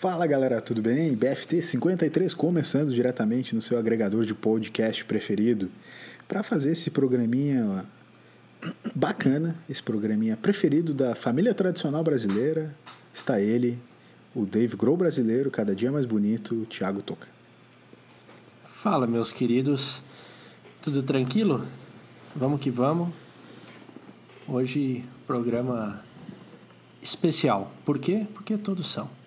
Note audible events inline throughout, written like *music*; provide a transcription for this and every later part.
Fala galera, tudo bem? BFT 53 começando diretamente no seu agregador de podcast preferido para fazer esse programinha bacana, esse programinha preferido da família tradicional brasileira. Está ele, o Dave Grohl brasileiro, cada dia mais bonito, Thiago Toca. Fala, meus queridos. Tudo tranquilo? Vamos que vamos. Hoje, programa especial. Por quê? Porque todos são.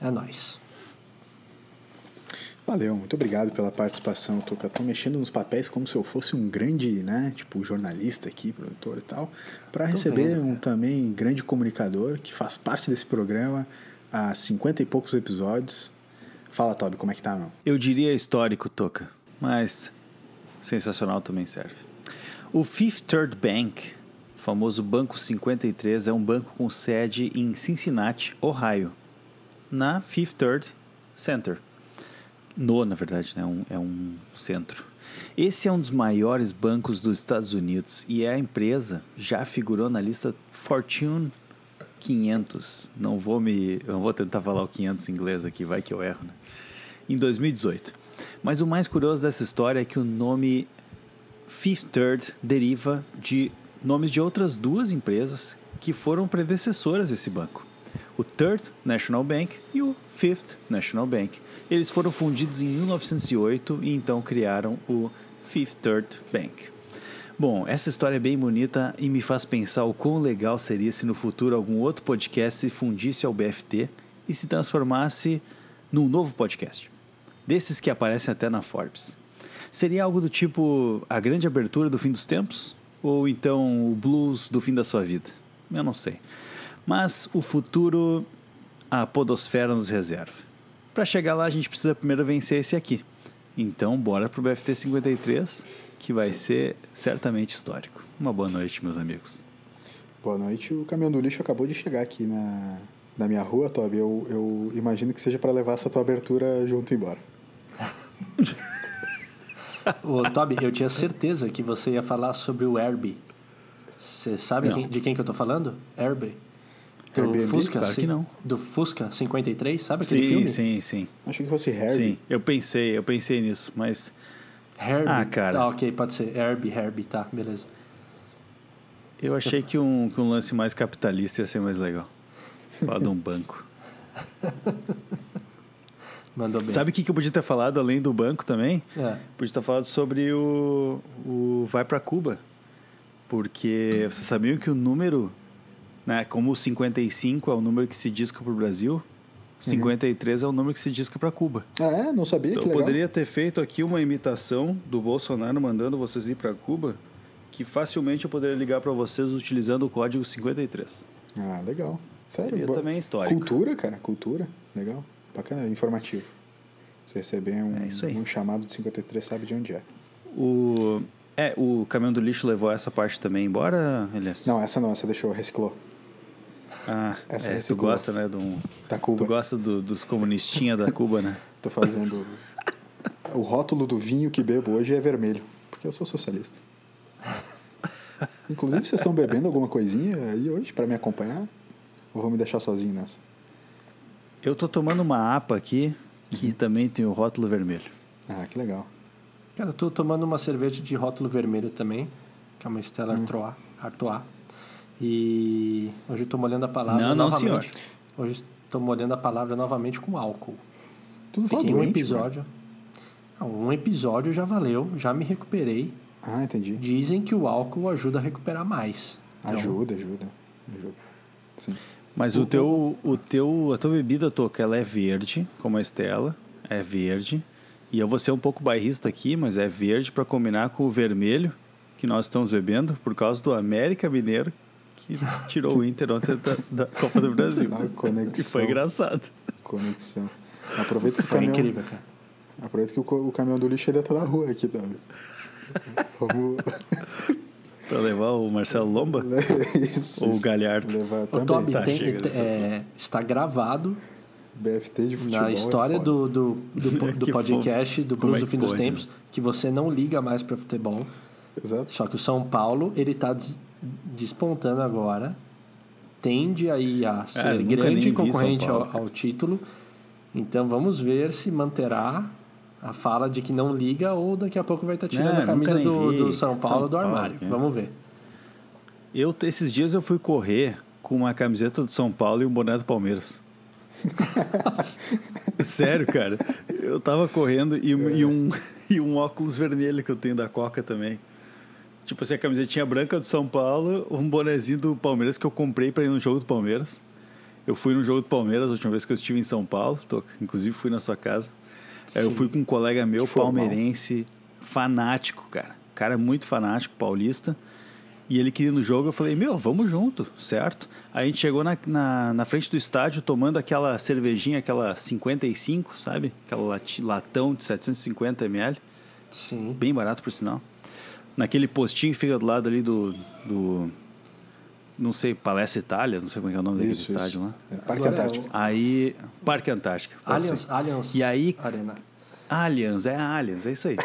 É nóis. Valeu, muito obrigado pela participação, Toca. Tô mexendo nos papéis como se eu fosse um grande, né, tipo, jornalista aqui, produtor e tal, para receber vendo, um também grande comunicador que faz parte desse programa há 50 e poucos episódios. Fala, Toby, como é que tá, meu? Eu diria histórico, Toca, mas sensacional também serve. O Fifth Third Bank, famoso Banco 53, é um banco com sede em Cincinnati, Ohio na Fifth Third Center. No, na verdade, né? um, é um centro. Esse é um dos maiores bancos dos Estados Unidos e a empresa já figurou na lista Fortune 500. Não vou me, não vou tentar falar o 500 em inglês aqui, vai que eu erro, né? Em 2018. Mas o mais curioso dessa história é que o nome Fifth Third deriva de nomes de outras duas empresas que foram predecessoras desse banco o Third National Bank e o Fifth National Bank. Eles foram fundidos em 1908 e então criaram o Fifth Third Bank. Bom, essa história é bem bonita e me faz pensar o quão legal seria se no futuro algum outro podcast se fundisse ao BFT e se transformasse num novo podcast. Desses que aparecem até na Forbes. Seria algo do tipo a grande abertura do fim dos tempos? Ou então o blues do fim da sua vida? Eu não sei. Mas o futuro, a podosfera nos reserva. Para chegar lá, a gente precisa primeiro vencer esse aqui. Então, bora pro BFT 53, que vai ser certamente histórico. Uma boa noite, meus amigos. Boa noite. O caminhão do lixo acabou de chegar aqui na, na minha rua, Toby. Eu, eu imagino que seja para levar essa tua abertura junto embora. *laughs* Ô, Toby, eu tinha certeza que você ia falar sobre o Herbie. Você sabe quem, de quem que eu tô falando? Herbie. Do Airbnb? Fusca, claro que não. Do Fusca 53, sabe aquele sim, filme? Sim, sim, Achei que fosse Herbie. Sim, eu pensei, eu pensei nisso, mas... Herbie. Ah, cara. Tá, ok, pode ser. Herbie, Herbie, tá, beleza. Eu achei que um, que um lance mais capitalista ia ser mais legal. Falar de um banco. *laughs* Mandou bem. Sabe o que, que eu podia ter falado além do banco também? É. Podia ter falado sobre o, o Vai para Cuba. Porque vocês sabiam que o número né? Como o 55 é o número que se disca para o Brasil, 53 uhum. é o número que se disca para Cuba. Ah, é? Não sabia então, que Eu poderia ter feito aqui uma imitação do Bolsonaro mandando vocês ir para Cuba, que facilmente eu poderia ligar para vocês utilizando o código 53. Ah, legal. Sério? Seria também histórico. Cultura, cara, cultura. Legal. Bacana, informativo. Você receber um, é um chamado de 53, sabe de onde é. O... É, o caminhão do lixo levou essa parte também embora, Elias? Não, essa não, essa deixou, reciclou. Ah, Essa é, tu gosta, né, do, da Cuba. Tu gosta do, dos comunistinhas da Cuba, né? *laughs* Tô fazendo... o rótulo do vinho que bebo hoje é vermelho, porque eu sou socialista. Inclusive, vocês estão bebendo alguma coisinha aí hoje para me acompanhar? Ou vão me deixar sozinho nessa? Eu tô tomando uma APA aqui, que uhum. também tem o rótulo vermelho. Ah, que legal. Cara, eu tô tomando uma cerveja de rótulo vermelho também, que é uma Stella uhum. Artois. E hoje estou molhando a palavra não, novamente. Não, senhor. Hoje estou molhando a palavra novamente com álcool. Tu tá Fiquei doente, um episódio. Não, um episódio já valeu, já me recuperei. Ah, entendi. Dizem que o álcool ajuda a recuperar mais. Então, ajuda, ajuda, ajuda. Sim. Mas o, o teu, o teu, a tua bebida toca, ela é verde, como a Estela, é verde. E eu vou ser um pouco bairrista aqui, mas é verde para combinar com o vermelho que nós estamos bebendo por causa do América Mineiro, que tirou o Inter ontem da, da Copa do Brasil. A conexão. E foi engraçado. Conexão. Aproveita que foi o caminhão, incrível, cara. Aproveita que o, o caminhão do lixo ainda tá na rua aqui, Davi. Vamos... *laughs* Pra levar o Marcelo Lomba? *laughs* Isso, Ou o Galhardo? Levar o Toby, tá, tem, é, está gravado BFT de futebol na história é do, do, do, *laughs* do podcast do Blues é do Fim pode, dos Tempos né? que você não liga mais para futebol. Exato. Só que o São Paulo, ele tá des despontando agora. Tende aí a ser ah, grande concorrente ao, ao, título. Então vamos ver se manterá a fala de que não liga ou daqui a pouco vai estar tirando Não, a camisa do, do São São Paulo do Paulo, armário. é. Vamos ver. Eu, esses dias eu fui correr com uma camiseta do São Paulo e um boné do Palmeiras. *laughs* Sério, cara. Eu tava correndo e, um- e um, *laughs* e um óculos vermelho que eu tenho da Coca também. Tipo assim, a camisetinha branca do São Paulo, um bonezinho do Palmeiras que eu comprei pra ir no jogo do Palmeiras. Eu fui no jogo do Palmeiras a última vez que eu estive em São Paulo, Toca. inclusive fui na sua casa. Eu Sim. fui com um colega meu, Que formal. palmeirense, fanático, cara. Cara muito fanático, paulista. E ele queria ir no jogo, eu falei, meu, vamos junto, certo? Aí a gente chegou na, na, na frente do estádio tomando aquela cervejinha, aquela 55, sabe? Aquela latão de 750 ml, Sim. bem barato por sinal. Naquele postinho que fica do lado ali do. do não sei, Palestra Itália, não sei como é, que é o nome daquele Isso, estádio isso. lá. É, Parque Agora é Antártico. Aí. Parque Antártica. pode Allianz. Allianz E aí- Arena. Aliens, é Aliens, é isso aí.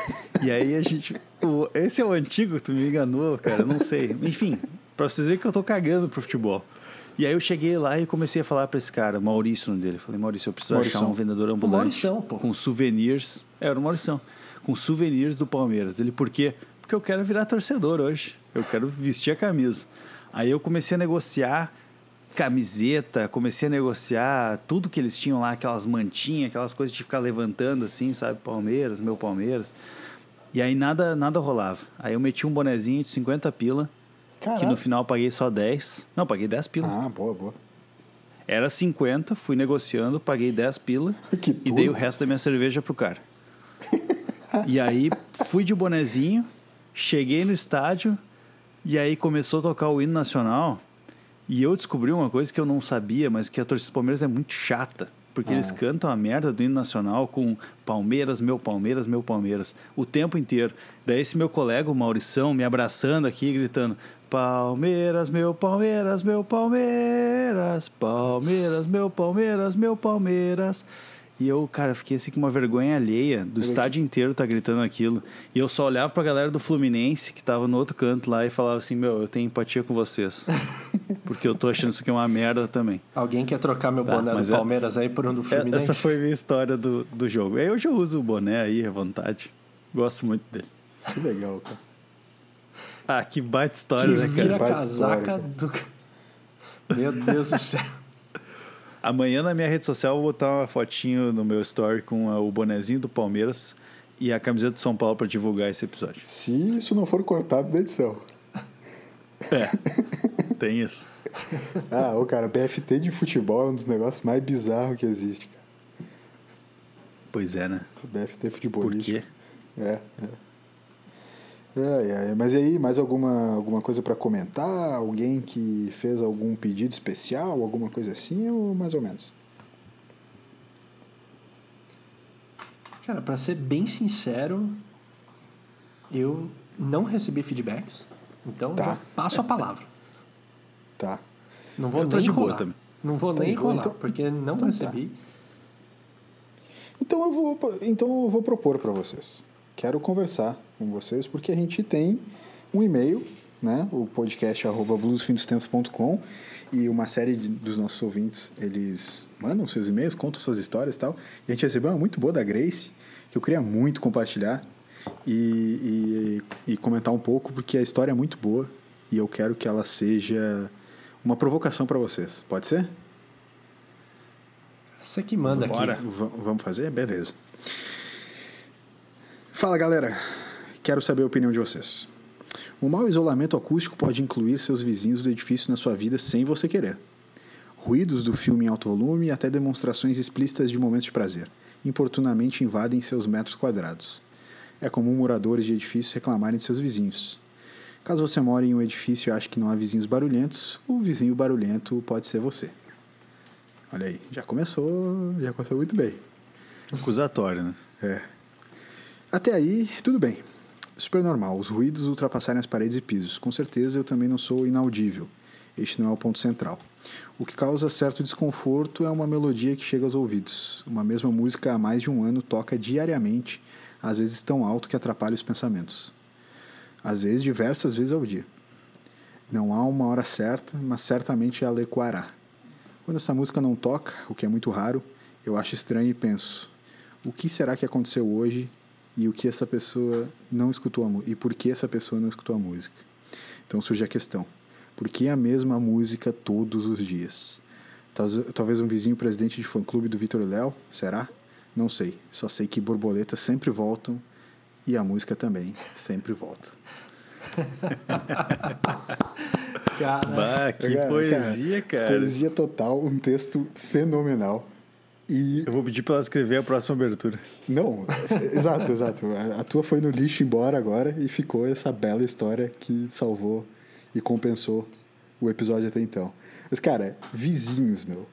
e aí a gente. o- esse é o antigo, tu me enganou, cara, não sei. Enfim, pra vocês verem que eu tô cagando pro futebol. E aí eu cheguei lá e comecei a falar pra esse cara, Maurício, o nome dele. Falei, Maurício, eu preciso Maurição. achar um vendedor ambulante. Maurição, pô. Com souvenirs. É, era o Maurição. Com souvenirs do Palmeiras. Ele, por quê? Porque eu quero virar torcedor hoje. Eu quero vestir a camisa. Aí eu comecei a negociar camiseta, comecei a negociar tudo que eles tinham lá, aquelas mantinhas, aquelas coisas de ficar levantando assim, sabe? Palmeiras, meu Palmeiras. E aí nada, nada rolava. Aí eu meti um bonezinho de 50 pila, que Caralho. no final eu paguei só 10. Não, paguei 10 pila. Ah, boa, boa. Era 50, fui negociando, paguei 10 pila *laughs* Que e dei o resto da minha cerveja pro cara. *laughs* e aí fui de bonezinho, cheguei no estádio e aí começou a tocar o hino nacional e eu descobri uma coisa que eu não sabia, mas que a torcida do Palmeiras é muito chata. Porque eles Ah. cantam a merda do hino nacional com Palmeiras, meu Palmeiras, meu Palmeiras, o tempo inteiro. Daí esse meu colega, o Maurição, me abraçando aqui, gritando: Palmeiras, meu Palmeiras, meu Palmeiras, Palmeiras, meu Palmeiras, meu Palmeiras. E eu, cara, fiquei assim com uma vergonha alheia do estádio inteiro tá gritando aquilo. E eu só olhava pra galera do Fluminense que tava no outro canto lá e falava assim: Meu, eu tenho empatia com vocês. *laughs* Porque eu tô achando isso aqui uma merda também. Alguém quer trocar meu Tá, boné do é- Palmeiras aí por um do É, Fluminense? Essa foi a minha história do, do jogo. Eu uso o boné aí à vontade. Gosto muito dele. Que legal, cara. Ah, que baita Que história, né, cara? vira casaca história, do... Meu Deus do céu. Amanhã na minha rede social eu vou botar uma fotinho no meu story com ah, o bonezinho do Palmeiras e a camiseta do São Paulo para divulgar esse episódio. Se isso não for cortado da edição. É, tem isso. Ah, ô cara, BFT de futebol é um dos negócios mais bizarros que existe, cara. Pois é, né? BFT Por futebolístico. quê? É, é. É, é. Mas e aí, mais alguma, alguma coisa pra comentar? Alguém que fez algum pedido especial, alguma coisa assim, ou mais ou menos? Cara, pra ser bem sincero, eu não recebi feedbacks. Então, Tá. já passo a palavra. *laughs* Tá. Não vou Eu nem de enrolar. também. Não vou Tá nem enrolar, então- porque não então tá. recebi. Então eu vou, então eu vou propor para vocês. Quero conversar com vocês porque a gente tem um e-mail, né? O podcast arroba bluesfindostempos.com e uma série de- dos nossos ouvintes, eles mandam seus e-mails, contam suas histórias e tal. E a gente recebeu uma muito boa da Grace, que eu queria muito compartilhar e, e, e comentar um pouco, porque a história é muito boa e eu quero que ela seja uma provocação para vocês. Pode ser? Você que manda Bora. aqui. V- vamos fazer? Beleza. Fala galera, quero saber a opinião de vocês. O mau isolamento acústico pode incluir seus vizinhos do edifício na sua vida sem você querer. Ruídos do filme em alto volume e até demonstrações explícitas de momentos de prazer importunamente invadem seus metros quadrados. É comum moradores de edifícios reclamarem de seus vizinhos. Caso você more em um edifício e ache que não há vizinhos barulhentos, o vizinho barulhento pode ser você. Olha aí, já começou, já começou muito bem. Acusatório, né? É. Até aí, tudo bem. Super normal, os ruídos ultrapassarem as paredes e pisos. Com certeza eu também não sou inaudível. Este não é o ponto central. O que causa certo desconforto é uma melodia que chega aos ouvidos. Uma mesma música há mais de um ano toca diariamente, às vezes tão alto que atrapalha os pensamentos. Às vezes, diversas vezes ao dia. Não há uma hora certa, mas certamente ela ecoará. Quando essa música não toca, o que é muito raro, eu acho estranho e penso: o que será que aconteceu hoje e o que essa pessoa não escutou a música? E por que essa pessoa não escutou a música? Então surge a questão: por que a mesma música todos os dias? Talvez um vizinho presidente de fã-clube do Vitor Léo? Será? Não sei. Só sei que borboletas sempre voltam e a música também sempre volta. *laughs* cara, bah, que cara, poesia, cara. Poesia total, um texto fenomenal. E... Eu vou pedir para ela escrever a próxima abertura. Não, exato, exato. A, tua foi no lixo embora agora e ficou essa bela história que salvou e compensou o episódio até então. Mas, cara, vizinhos, meu.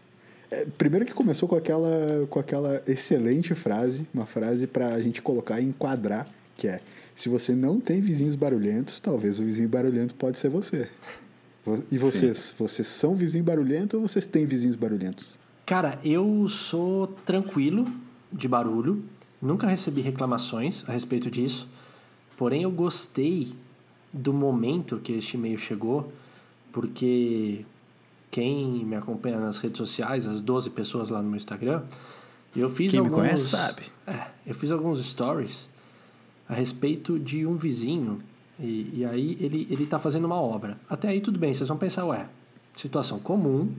É, primeiro que começou com aquela, com aquela excelente frase, uma frase para a gente colocar e enquadrar, que é: se você não tem vizinhos barulhentos, talvez o vizinho barulhento pode ser você. E vocês, Sim. vocês são vizinho barulhento ou vocês têm vizinhos barulhentos? Cara, eu sou tranquilo de barulho, nunca recebi reclamações a respeito disso, porém eu gostei do momento que este e-mail chegou, porque quem me acompanha nas redes sociais, as 12 pessoas lá no meu Instagram, eu fiz quem alguns... me conhece sabe. É, eu fiz alguns stories a respeito de um vizinho e, e aí ele, ele tá fazendo uma obra. Até aí tudo bem, vocês vão pensar, ué, situação comum,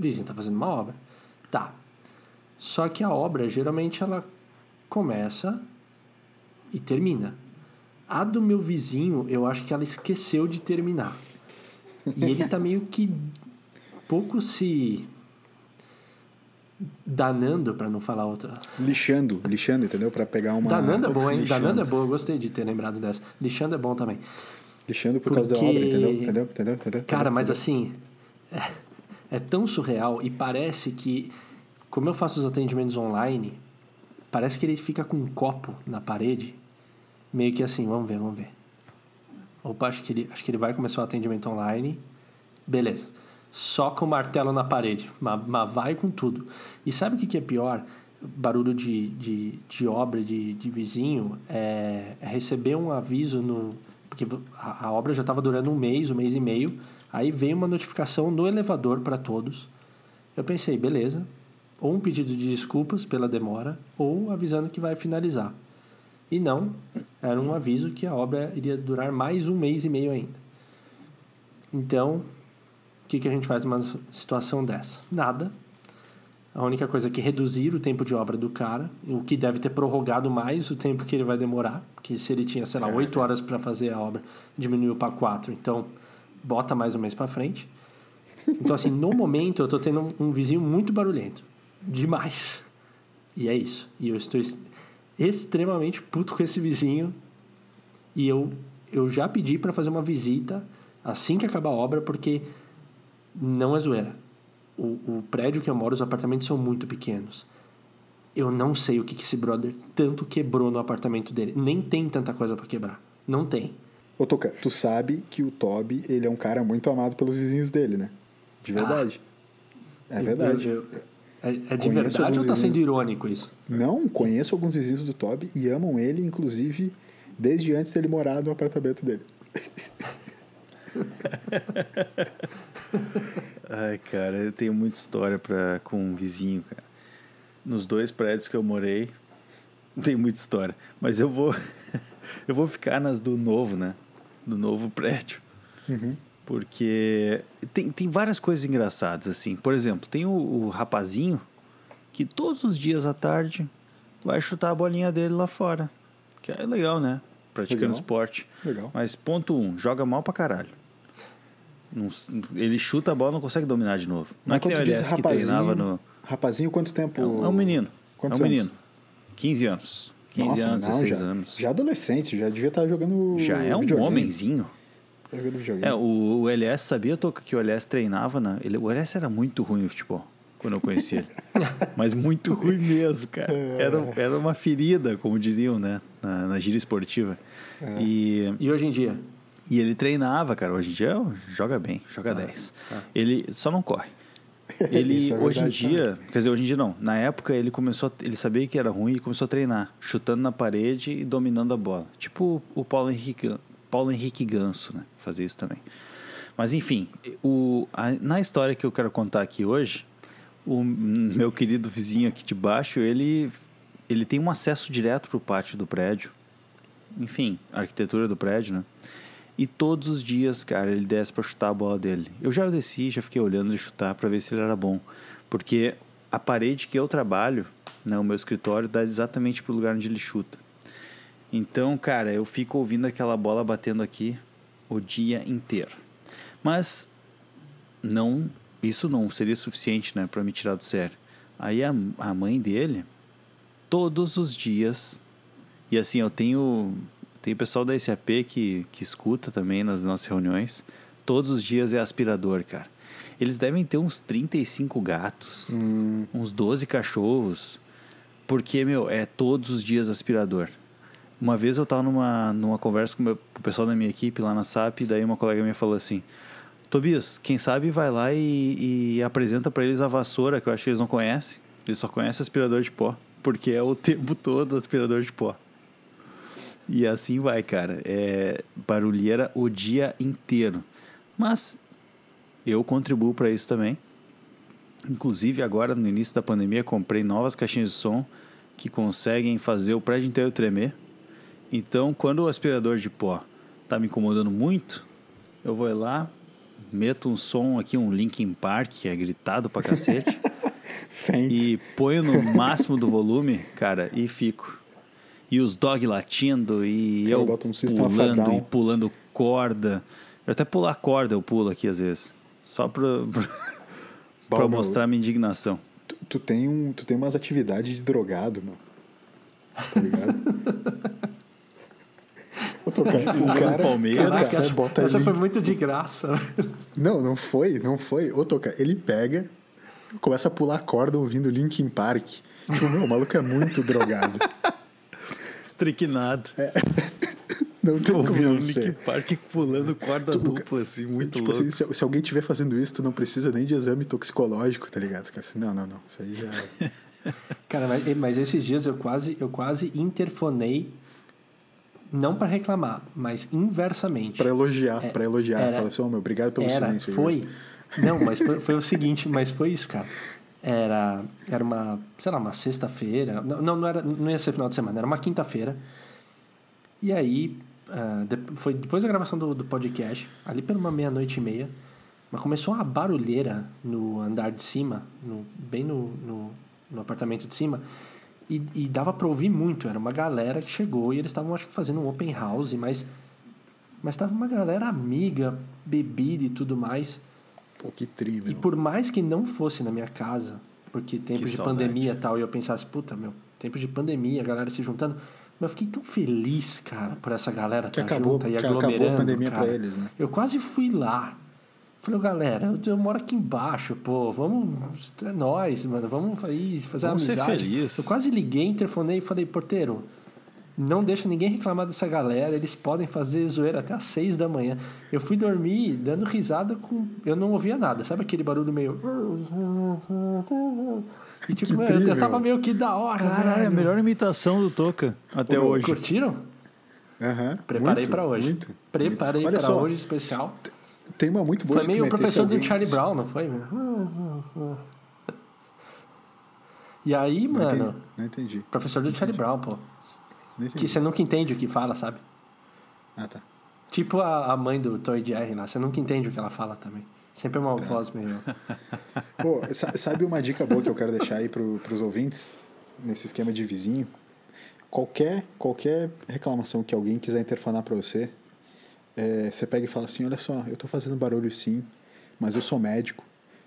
vizinho tá fazendo uma obra. Tá. Só que a obra, geralmente, ela começa e termina. A do meu vizinho, eu acho que ela esqueceu de terminar. E ele tá meio que pouco se danando para não falar outra. Lixando, lixando, entendeu? Para pegar uma. Danando é bom, hein? Lixando. Danando é bom, eu gostei de ter lembrado dessa. Lixando é bom também. Lixando por Porque... causa da obra, entendeu? Entendeu? Entendeu? entendeu? Cara, mas entendeu? assim. É, tão surreal e parece que, como eu faço os atendimentos online, parece que ele fica com um copo na parede, meio que assim, vamos ver, vamos ver. Opa, acho que ele, acho que ele vai começar o atendimento online. Beleza só com o martelo na parede, mas, mas vai com tudo. E sabe o que, que é pior? Barulho de, de, de obra, de, de vizinho, é, é receber um aviso no. Porque a, a obra já estava durando um mês, um mês e meio. Aí veio uma notificação no elevador para todos. Eu pensei, beleza, ou um pedido de desculpas pela demora, ou avisando que vai finalizar. E não, era um aviso que a obra iria durar mais um mês e meio ainda. Então, que, que a gente faz numa situação dessa? Nada. A única coisa é que reduzir o tempo de obra do cara, o que deve ter prorrogado mais o tempo que ele vai demorar, porque se ele tinha, sei lá, oito horas para fazer a obra, diminuiu para quatro, então bota mais um mês para frente. Então, assim, no momento eu tô tendo um, um vizinho muito barulhento. Demais. E é isso. E eu estou extremamente puto com esse vizinho. E eu, eu já pedi para fazer uma visita assim que acabar a obra, porque não é zoeira. O, o prédio que eu moro, os apartamentos são muito pequenos. Eu não sei o que, que esse brother tanto quebrou no apartamento dele. Nem tem tanta coisa para quebrar. Não tem. Ô, Toca, tu sabe que o Toby, ele é um cara muito amado pelos vizinhos dele, né? De verdade. Ah, é verdade. Eu, eu, é, é, de verdade ou tá sendo irônico isso? Não, conheço alguns vizinhos do Toby e amam ele, inclusive, desde antes dele morar no apartamento dele. *laughs* Ai, cara, eu tenho muita história pra, com um vizinho, cara. Nos dois prédios que eu morei, não tem muita história. Mas eu vou, *laughs* eu vou ficar nas do novo, né? Do novo prédio. Uhum. Porque tem, tem várias coisas engraçadas, assim. Por exemplo, tem o, o rapazinho que todos os dias à tarde vai chutar a bolinha dele lá fora. Que é legal, né? Praticando legal. esporte. Legal. Mas ponto um, joga mal pra caralho. Não, ele chuta a bola não consegue dominar de novo. Não Mas é que nem o LS que treinava no. Rapazinho, quanto tempo? É um, é um menino. Quantos é um anos? menino. 15 anos. 15 Nossa, anos, não, 16 já, anos. Já adolescente, já devia estar jogando. Já é um videogame. homenzinho. Tá jogando videogame. É, o, o LS sabia Toca, que o LS treinava na. Ele, o LS era muito ruim no futebol quando eu conheci ele. *laughs* Mas muito ruim mesmo, cara. É. Era, era uma ferida, como diriam, né? Na, na gira esportiva. É. E, e hoje em dia? E ele treinava, cara. Hoje em dia joga bem, joga ah, 10. Tá. Ele só não corre. *laughs* Ele, é hoje em dia, quer dizer, hoje em dia não. Na época ele começou, ele sabia que era ruim e começou a treinar, chutando na parede e dominando a bola. Tipo o Paulo Henrique, Paulo Henrique Ganso, né? Fazia isso também. Mas enfim, o, a, na história que eu quero contar aqui hoje, o *laughs* meu querido vizinho aqui de baixo, ele, ele tem um acesso direto para o pátio do prédio. Enfim, a arquitetura do prédio, né? E todos os dias, cara, ele desce para chutar a bola dele. Eu já desci, já fiquei olhando ele chutar para ver se ele era bom. Porque a parede que eu trabalho, né, o meu escritório, dá exatamente pro lugar onde ele chuta. Então, cara, eu fico ouvindo aquela bola batendo aqui o dia inteiro. Mas não, isso não seria suficiente, né, para me tirar do sério. Aí a, a mãe dele, todos os dias, e assim, eu tenho, tem pessoal da SAP que, que escuta também nas nossas reuniões, todos os dias é aspirador, cara. Eles devem ter uns 35 gatos, Hum, uns 12 cachorros, porque, meu, é todos os dias aspirador. Uma vez eu tava numa, numa conversa com, meu, com o pessoal da minha equipe lá na SAP, e daí uma colega minha falou assim: Tobias, quem sabe vai lá e, e apresenta para eles a vassoura, que eu acho que eles não conhecem. Eles só conhecem aspirador de pó, porque é o tempo todo aspirador de pó. E assim vai, cara. É barulheira o dia inteiro. Mas eu contribuo para isso também. Inclusive, agora no início da pandemia, comprei novas caixinhas de som que conseguem fazer o prédio inteiro tremer. Então, quando o aspirador de pó tá me incomodando muito, eu vou lá, meto um som aqui, um Linkin Park, que é gritado pra cacete, *laughs* e ponho no máximo do volume, cara, e fico. E os dog latindo, e Cara, eu bota um pulando e pulando corda. Eu até pular corda eu pulo aqui às vezes. Só *laughs* pra Baldo, mostrar minha indignação. Tu, tu tem um, tu tem umas atividades de drogado, mano. Tá ligado? *laughs* Ô, Toca, o cara, Palmeiras. o Caraca, cara essa, bota essa foi muito de graça. Não, não foi, não foi. Ô, Toca, ele pega, começa a pular corda ouvindo Linkin Park. Tipo, meu, o maluco é muito drogado. *laughs* Estriquinado. *laughs* Não tem como Ouvindo não o ser. Nick Park pulando corda Tu- dupla, assim, muito Tipo louco. assim, se, se alguém estiver fazendo isso, tu não precisa nem de exame toxicológico, tá ligado? Assim, não, não, não. Isso aí já. *laughs* Cara, mas, mas esses dias eu quase, eu quase interfonei, não para reclamar, mas inversamente. Pra elogiar, É, pra elogiar. era- Fala assim, ô meu, obrigado pelo Era, silêncio. foi. Não, mas foi, foi o seguinte, mas foi isso, cara. Era, era uma, sei lá, uma sexta-feira. Não, não, era, não ia ser final de semana, era uma quinta-feira. E aí, de- foi depois da gravação do, do podcast, ali pela uma meia-noite e meia, mas começou uma barulheira no andar de cima, no, bem no, no, no apartamento de cima. E, e dava pra ouvir muito. Era uma galera que chegou e eles estavam, acho que, fazendo um open house, mas mas tava uma galera amiga, bebida e tudo mais. Pô, que tri, meu. E por mais que não fosse na minha casa, porque tempos Que de saudade. pandemia e tal, e eu pensasse, puta, meu, tempos de pandemia, a galera se juntando. Mas eu fiquei tão feliz, cara, por essa galera Que estar acabou- junta e que acabou a aglomerando. pandemia cara. pra eles, né? Eu quase fui lá. Falei, "Ô, galera, eu, eu moro aqui embaixo, pô, vamos. É nóis, mano, vamos aí fazer Vamos ser uma amizade. feliz. Eu quase liguei, interfonei e falei, porteiro, não deixa ninguém reclamar dessa galera, eles podem fazer zoeira até às seis da manhã. Eu fui dormir dando risada com. Eu não ouvia nada, sabe aquele barulho meio. E tipo, Que mano, eu tava meio que da hora. Caralho, é a melhor imitação do Toca até Ô, hoje. Curtiram? Aham, Preparei pra hoje. Muito. Preparei só, hoje especial. Tem uma muito boa Foi meio o professor do Charlie Brown, não foi? E aí, Não mano, entendi. Não entendi. professor do Charlie Brown, pô. Que você nunca entende o que fala, sabe? Ah, tá. Tipo a, a mãe do Toy Jerry lá, você nunca entende o que ela fala também. Sempre é uma Tá. voz meio. *laughs* Pô, sa- sabe uma dica boa que eu quero deixar aí pro, pros ouvintes? Nesse esquema de vizinho? Qualquer, qualquer reclamação que alguém quiser interfonar pra você, é, você pega e fala assim, olha só, eu tô fazendo barulho sim, mas eu sou médico,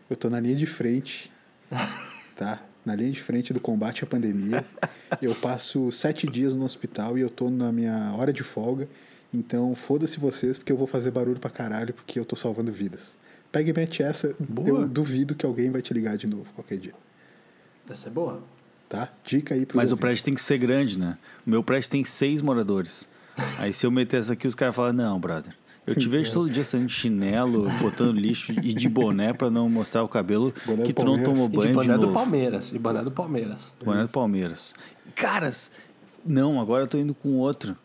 eu tô na linha de frente, *laughs* tá? Na linha de frente do combate à pandemia. *laughs* Eu passo sete dias no hospital e eu tô na minha hora de folga. Então, foda-se vocês, porque eu vou fazer barulho pra caralho, porque eu tô salvando vidas. Pega e mete essa. Boa. Eu duvido que alguém vai te ligar de novo qualquer dia. Essa é boa. Tá? Dica aí pro Mas o prédio tem que ser grande, né? O meu prédio tem seis moradores. *laughs* Aí se eu meter essa aqui, os caras falam, não, brother. Eu te vejo todo dia saindo de chinelo, *laughs* botando lixo e de boné pra não mostrar o cabelo Boné que do tu não Palmeiras. tomou E de banho de, boné do. Palmeiras. E boné do Palmeiras. Boné do Palmeiras. Caras, não, agora eu tô indo com outro.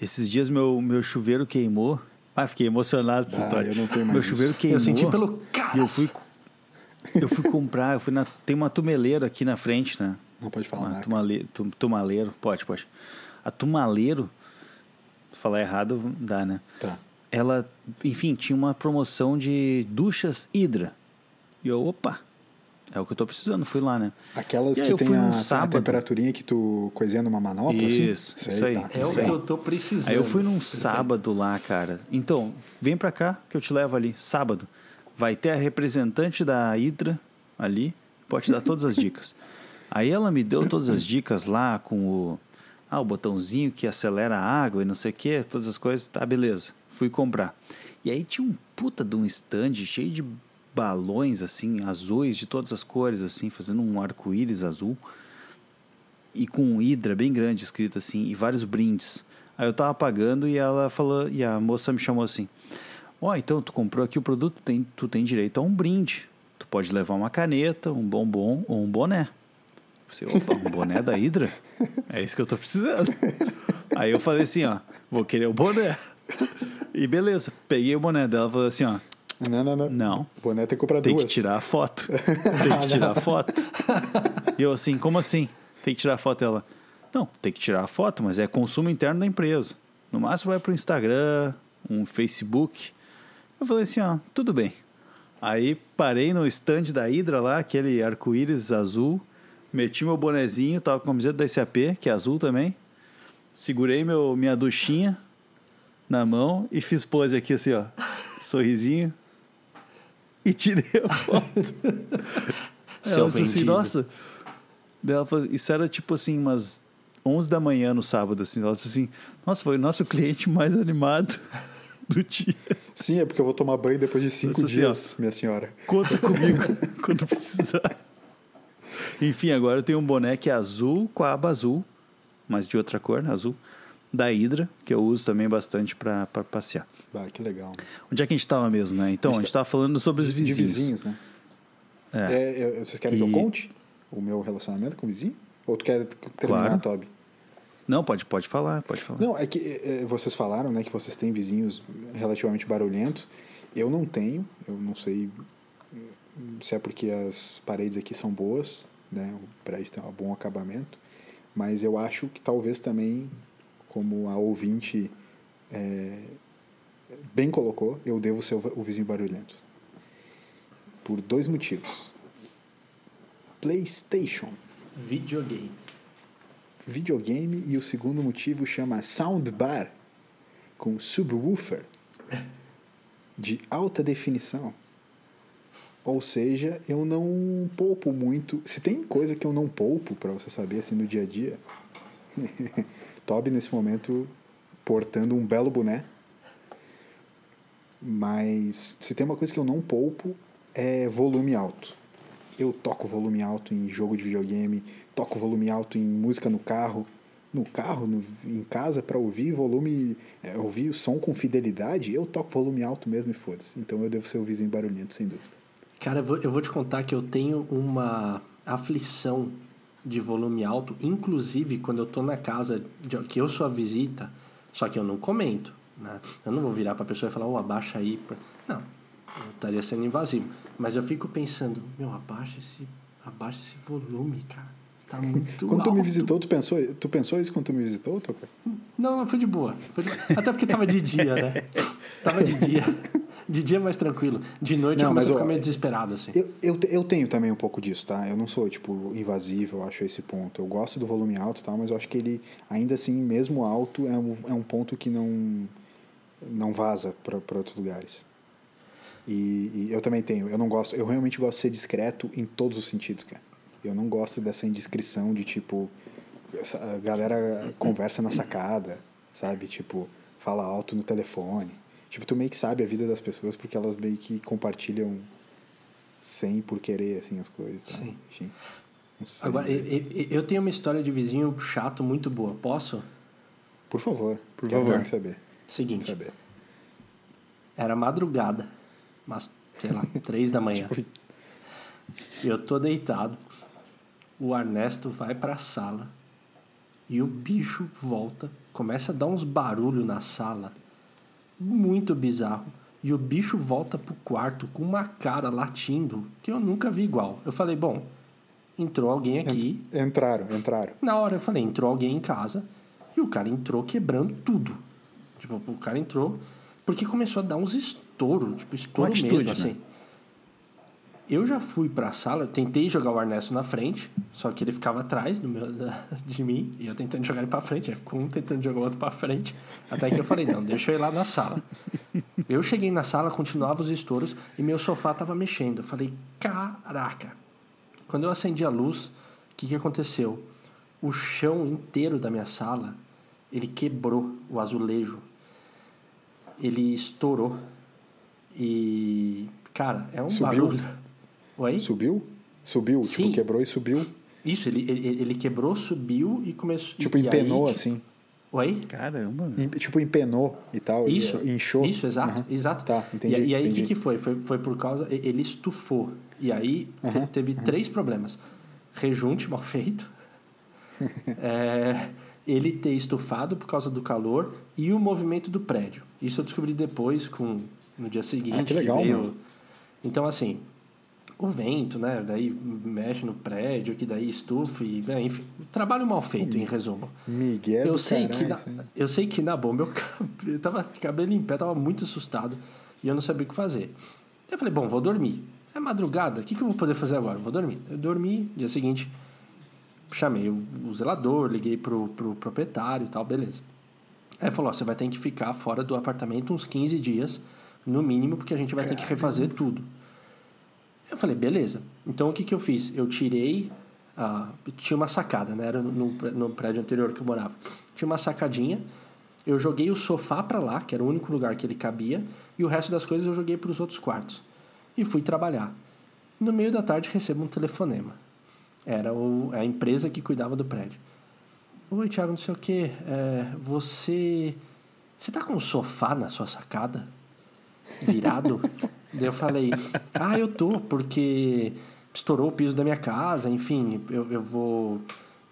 Esses dias meu, meu chuveiro queimou. Ah, fiquei emocionado com essa Ah, história. eu não tenho mais Meu isso. chuveiro queimou. Eu senti pelo cara. eu fui. Eu fui comprar, eu fui na. Tem uma tumeleira aqui na frente, né? Não pode falar Uma tumale, tu- tumaleiro, pode, pode. A tumaleiro, falar errado dá, né? Tá. Ela, enfim, tinha uma promoção de duchas Hidra. E eu, opa, é o que eu tô precisando, fui lá, né? Aquelas E aí que eu tem fui a, num a sábado. temperaturinha que tu coisinha numa manopla, Isso, assim? isso aí. tá, É o que eu tô precisando. Aí eu fui num Perfeito. sábado lá, cara. Então, vem pra cá que eu te levo ali. Sábado. Vai ter a representante da Hydra ali. Pode te dar todas as dicas. *laughs* Aí ela me deu todas as dicas lá com o. Ah, o botãozinho que acelera a água e não sei o que, todas as coisas. Tá, beleza. Fui comprar. E aí tinha um puta de um stand cheio de balões, assim, azuis de todas as cores, assim, fazendo um arco-íris azul e com um Hydra bem grande escrito assim e vários brindes. Aí eu tava pagando e ela falou, e a moça me chamou assim: Ó, então tu comprou aqui o produto, tem, tu tem direito a um brinde. Tu pode levar uma caneta, um bombom ou um boné. Você, opa, um boné da Hydra? É isso que eu tô precisando. Aí eu falei assim, ó, vou querer o boné. E beleza, peguei o boné dela e falei assim, ó, Não, não, não. não, O boné tem que comprar tem duas. que tirar a foto. *laughs* tem que tirar a foto. E eu assim, como assim? Tem que tirar a foto ela. Não, tem que tirar a foto, mas é consumo interno da empresa. No máximo vai pro Instagram, um Facebook. Eu falei assim, ó, tudo bem. Aí parei no stand da Hydra lá, aquele arco-íris azul, meti meu bonezinho, tava com a camiseta da SAP, que é azul também. Segurei meu, minha duchinha na mão e fiz pose aqui assim, ó. Sorrisinho. E tirei a foto. Seu *laughs* Ela disse assim, nossa. Ela falou, isso era tipo assim, umas 11 da manhã no sábado, assim. Ela disse assim, nossa, foi o nosso cliente mais animado *laughs* do dia. Sim, é porque eu vou tomar banho depois de cinco assim, dias, minha senhora. Conta comigo *laughs* quando precisar. Enfim, agora eu tenho um boné que é azul com a aba azul, mas de outra cor, né? azul, da Hydra, que eu uso também bastante para passear. Bah, que legal. Onde é que a gente estava mesmo, né? Então, a gente estava falando sobre os vizinhos. De vizinhos, né? É. É, eu- vocês querem que E- eu conte o meu relacionamento com o vizinho? Ou tu quer terminar, Claro. Toby? Não, pode, pode falar, pode falar. Não, é que é, vocês falaram, né, que vocês têm vizinhos relativamente barulhentos. Eu não tenho, eu não sei se é porque as paredes aqui são boas, né, o prédio tem um bom acabamento, mas eu acho que talvez também, como a ouvinte é, bem colocou, eu devo ser o vizinho barulhento. Por dois motivos. PlayStation Videogame. videogame e o segundo motivo chama Soundbar com subwoofer de alta definição. Ou seja, eu não poupo muito. Se tem coisa que eu não poupo para você saber assim no dia a dia, *laughs* Toby nesse momento portando um belo boné. Mas se tem uma coisa que eu não poupo é volume alto. Eu toco volume alto em jogo de videogame, toco volume alto em música no carro, no carro, no- em casa para ouvir volume, é, ouvir o som com fidelidade, eu toco volume alto mesmo e foda-se. Então eu devo ser o vizinho barulhento, sem dúvida. Cara, eu vou, eu vou te contar que eu tenho uma aflição de volume alto, inclusive quando eu tô na casa de, que eu sou a visita, só que eu não comento, né? Eu não vou virar pra pessoa e falar, ô, abaixa aí. pra-" Não, eu estaria sendo invasivo. Mas eu fico pensando, meu, abaixa esse, abaixa esse volume, cara. Tá muito Quando tu me alto." visitou, tu pensou, tu pensou isso quando tu me visitou, Toca? Não, não, foi de boa. Foi de boa. Até porque tava de dia, né? Tava de dia. *laughs* De dia mais tranquilo. De noite Não, eu começo a ficar meio desesperado, assim. Eu, eu, eu tenho também um pouco disso, tá? Eu não sou, tipo, invasivo, eu acho esse ponto. Eu gosto do volume alto e tal, mas eu acho que ele, ainda assim, mesmo alto, é um, é um ponto que não, não vaza para outros lugares. E, e eu também tenho. Eu não gosto, eu realmente gosto de ser discreto em todos os sentidos, cara. Eu não gosto dessa indiscrição de, tipo, a galera conversa na sacada, sabe? Tipo, fala alto no telefone. Tipo, tu meio que sabe a vida das pessoas porque elas meio que compartilham sem por querer, assim, as coisas. Tá? Sim. Enfim. Não sei. Agora, eu, tenho uma história de vizinho chato muito boa. Posso? Por favor. Por quero favor. muito saber. Seguinte, saber. era madrugada, mas, sei lá, *laughs* três da manhã. Eu tô deitado, o Ernesto vai pra sala e o bicho volta, começa a dar uns barulhos na sala, muito bizarro. e o bicho volta pro quarto com uma cara latindo que eu nunca vi igual. Eu falei, bom, entrou alguém aqui. Entraram, entraram. Na hora eu falei, entrou alguém em casa e o cara entrou quebrando tudo. Tipo, o cara entrou porque começou a dar uns estouros, tipo, estouro atitude, mesmo, né? Eu já fui pra sala, tentei jogar o Ernesto na frente, só que ele ficava atrás do meu, da- *laughs* de mim, e eu tentando jogar ele pra frente, aí ficou um tentando jogar o outro pra frente, até que eu falei, não, deixa eu ir lá na sala. Eu cheguei na sala, continuava os estouros, e meu sofá tava mexendo. Eu falei, caraca. Quando eu acendi a luz, o que, que aconteceu? O chão inteiro da minha sala, ele quebrou o azulejo. Ele estourou. E, cara, é um Subiu? barulho. Oi? Subiu? Subiu, Sim. tipo, quebrou e subiu. Isso, ele, ele, ele quebrou, subiu e começou... Tipo, e aí, empenou tipo- assim. Oi? Caramba. Em- Tipo, empenou e tal. e Isso, Inchou. Isso, exato, Aham. exato. Tá, entendi. E, e aí o que, que foi? foi? Foi por causa. e- Ele estufou. E aí te- Aham, teve três problemas: rejunte mal feito, *laughs* é, ele ter estufado por causa do calor e o movimento do prédio. Isso eu descobri depois, com, no dia seguinte. Ah, que legal, veio. meu. Então, assim, o vento, né? Daí mexe no prédio, que daí estufa e. né, Enfim, trabalho mal feito, em resumo. Miguel Eu sei, caralho, que na, eu sei que na meu cabelo, eu tava cabelo em pé, tava muito assustado e eu não sabia o que fazer. Eu falei, bom, vou dormir. É madrugada, o que, que eu vou poder fazer agora? Vou dormir. Eu dormi, dia seguinte, chamei o, o zelador, liguei pro, pro proprietário e tal, beleza. Aí ele falou, ó, você vai ter que ficar fora do apartamento uns 15 dias, no mínimo, porque a gente vai ter que refazer tudo. Eu falei, beleza. Então o que, que eu fiz? Eu tirei. tinha uma sacada, né? Era no, no- prédio anterior que eu morava. Tinha uma sacadinha. Eu joguei o sofá pra lá, que era o único lugar que ele cabia, e o resto das coisas eu joguei para os outros quartos. E fui trabalhar. No meio da tarde recebo um telefonema. Era o, a empresa que cuidava do prédio. Oi, Thiago, não sei o quê. É, você. Você tá com um sofá na sua sacada? virado. *laughs* Daí eu falei, *laughs* ah, eu tô, porque estourou o piso da minha casa, enfim, eu, eu vou.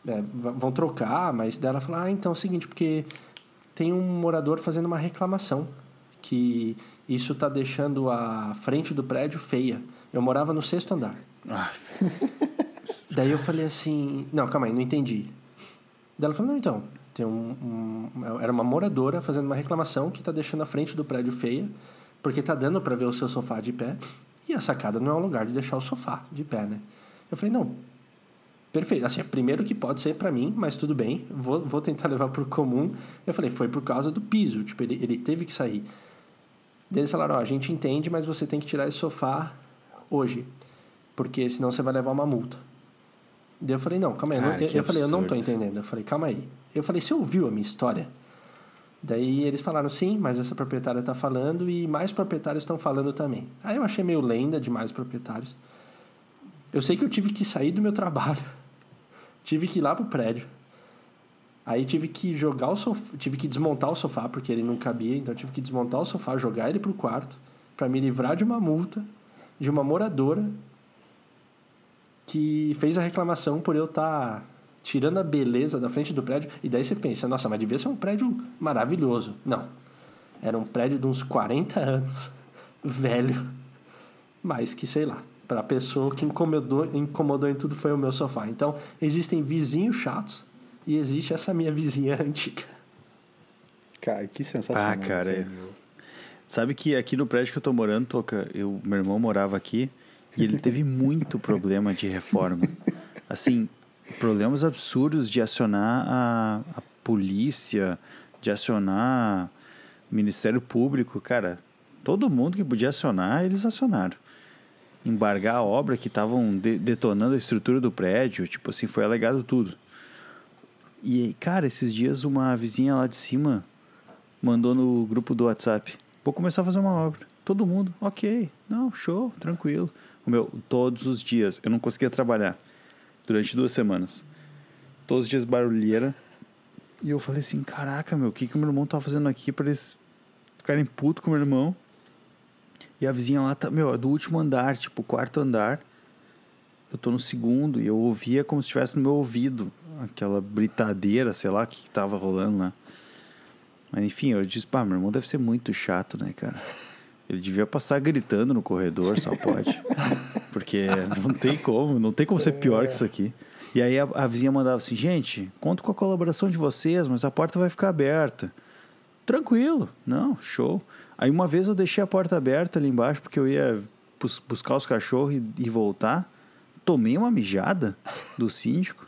é, vão trocar, mas daí ela falou, ah, então é o seguinte, porque tem um morador fazendo uma reclamação que isso tá deixando a frente do prédio feia. Eu morava no sexto andar. Ah, *laughs* Daí eu falei assim, não, calma aí, não entendi. Daí ela falou, não, então, tem um, um- era uma moradora fazendo uma reclamação que tá deixando a frente do prédio feia, porque tá dando para ver o seu sofá de pé, e a sacada não é um lugar de deixar o sofá de pé, né? Eu falei, não, perfeito, assim, primeiro que pode ser para mim, mas tudo bem, vou, vou tentar *laughs* levar pro comum. Eu falei, foi por causa do piso, tipo, ele, ele teve que sair. Daí eles falaram, ó, a gente entende, mas você tem que tirar esse sofá hoje, porque senão você vai levar uma multa. Daí eu falei, não, calma aí. Cara, eu, eu falei, eu não tô entendendo. Eu falei, calma aí. Eu falei, você ouviu a minha história? Daí eles falaram, sim, mas essa proprietária tá falando e mais proprietários estão falando também. Aí eu achei meio lenda de mais proprietários. Eu sei que eu tive que sair do meu *laughs* trabalho. tive que ir lá pro prédio. Aí tive que jogar o sofá, tive que desmontar o sofá porque ele não cabia, então tive que desmontar o sofá, jogar ele pro quarto para me livrar de uma multa de uma moradora que fez a reclamação por eu estar tirando a beleza da frente do prédio. E daí você pensa, nossa, mas devia ser um prédio maravilhoso. Não. Era um prédio de uns 40 anos, *laughs* velho. Mas que, sei lá, para a pessoa que incomodou, incomodou em tudo foi o meu sofá. Então, existem vizinhos chatos e existe essa minha vizinha *laughs* antiga. Cara, que sensacional. Ah, cara, é. Sabe que aqui no prédio que eu tô morando, Toca, eu, meu irmão morava aqui e ele teve muito problema de reforma. *laughs* Assim, problemas absurdos de acionar a, a polícia, de acionar Ministério Público. Cara, todo mundo que podia acionar, eles acionaram. Embargar a obra que estavam de- detonando a estrutura do prédio, tipo assim, foi alegado tudo. E, cara, esses dias uma vizinha lá de cima mandou no grupo do WhatsApp. Vou começar a fazer uma obra. Todo mundo, ok, não, show, tranquilo. O meu, todos os dias, eu não conseguia trabalhar durante duas semanas. Todos os dias barulheira. E eu falei assim, caraca, meu, o que que meu irmão tá fazendo aqui pra eles ficarem putos com o meu irmão? E a vizinha lá tá, meu, é do último andar, tipo, quarto andar. Eu tô no segundo e eu ouvia como se estivesse no meu ouvido aquela britadeira, sei lá, o que, que tava rolando lá. Mas enfim, eu disse, pá, meu irmão deve ser muito chato, né, cara? Ele devia passar gritando no corredor, só pode. *laughs* Porque não tem como, não tem como ser pior que isso aqui. E aí a, a vizinha mandava assim, gente, conto com a colaboração de vocês, mas a porta vai ficar aberta. Tranquilo, não, show. Aí uma vez eu deixei a porta aberta ali embaixo porque eu ia bus- buscar os cachorros e, e voltar. Tomei uma mijada do síndico.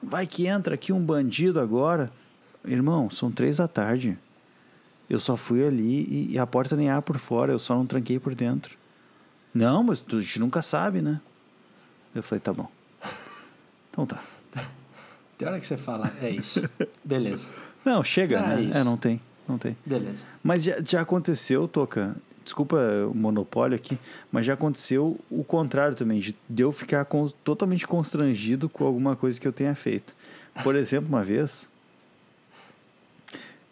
Vai que entra aqui um bandido agora. Irmão, são três da tarde. Eu só fui ali e, e a porta nem abre por fora, eu só não tranquei por dentro. Não, mas tu- a gente nunca sabe, né? Eu falei, tá bom. Então tá. Tem hora que você fala, é isso. *laughs* Beleza, Não, chega, Ah, né? isso. É, não tem, não tem. beleza. Mas já, já aconteceu, Toca, desculpa o monopólio aqui, mas já aconteceu o contrário também, de eu ficar con- totalmente constrangido com alguma coisa que eu tenha feito. Por exemplo, uma vez,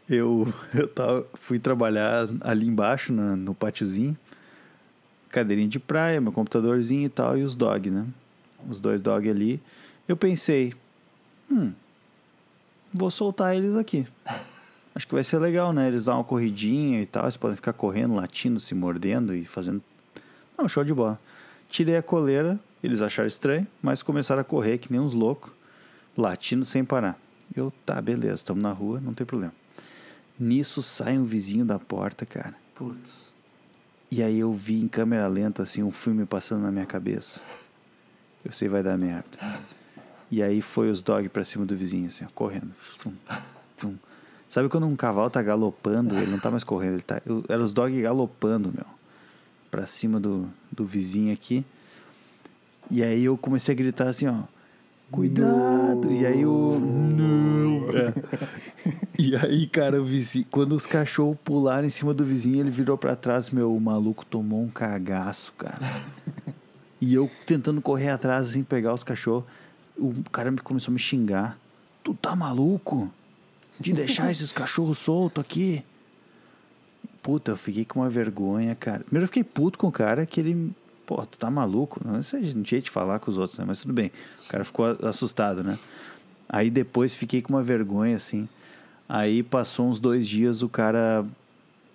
eu, *laughs* eu tava, fui trabalhar ali embaixo, na- no pátiozinho, cadeirinha de praia, meu computadorzinho e tal, e os dog, né? Os dois dog ali. Eu pensei, hum, vou soltar eles aqui. *laughs* Acho que vai ser legal, né? Eles dão uma corridinha e tal, eles podem ficar correndo, latindo, se mordendo e fazendo. Não, show de bola. Tirei a coleira, eles acharam estranho, mas começaram a correr que nem uns loucos, latindo sem parar. Eu, tá, beleza, estamos na rua, não tem problema. Nisso sai um vizinho da porta, cara. Putz. E aí eu vi em câmera lenta, assim, um filme passando na minha cabeça. Eu sei, vai dar merda. E aí foi os dog pra cima do vizinho, assim, ó, correndo. Tum, tum. Sabe quando um cavalo tá galopando, ele não tá mais correndo, ele tá... eu- Era os dog galopando, meu. Pra cima do, do vizinho aqui. E aí eu comecei a gritar assim, ó. Cuidado! E aí o. Não! É. E aí, cara, o vizinho, quando os cachorros pularam em cima do vizinho, ele virou pra trás, meu, maluco tomou um cagaço, cara. E eu tentando correr atrás, assim, pegar os cachorros. O cara me começou a me xingar. Tu tá maluco? De deixar esses cachorros soltos aqui? Puta, eu fiquei com uma vergonha, cara. Primeiro eu fiquei puto com o cara que ele. Pô, tu tá maluco? Não sei jeito de falar com os outros, né? Mas tudo bem. O cara ficou assustado, né? Aí depois fiquei com uma vergonha, assim. Aí passou uns dois dias, o cara.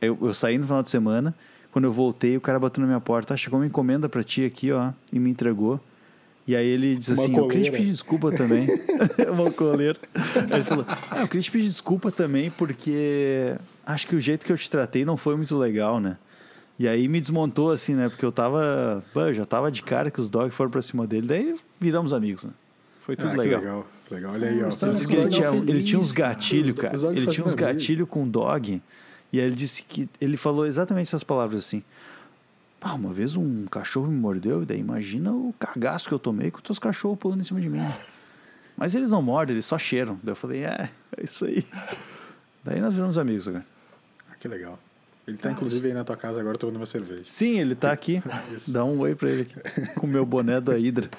Eu, eu saí no final de semana. Quando eu voltei, o cara bateu na minha porta. Ah, chegou uma encomenda pra ti aqui, ó. E me entregou. E aí ele disse Uma assim: Eu queria te coleira. pedir desculpa também. *laughs* *laughs* uma coleira. Aí ele falou: Ah, eu queria te pedir desculpa também, porque acho que o jeito que eu te tratei não foi muito legal, né? E aí me desmontou assim, né? Porque eu tava. eu já tava de cara que os dogs foram pra cima dele. Daí viramos amigos, né? Foi tudo Ah, que legal. legal. legal. Olha aí, ó. Ele, que ele, tinha, ele tinha uns cara. gatilhos, Os- cara. Ele tinha uns gatilhos com dog. E aí ele disse que. Ele falou exatamente essas palavras assim. Ah, uma vez um cachorro me mordeu, e daí imagina o cagaço que eu tomei com os teus cachorros pulando em cima de mim. Mas eles não mordem, eles só cheiram. Daí eu falei, é, é isso aí. Daí nós viramos amigos agora. Ah, que legal. Ele tá, inclusive, aí na tua casa agora tomando uma cerveja. Sim, ele tá aqui. *laughs* Dá um oi pra ele aqui. Com o meu boné da Hydra.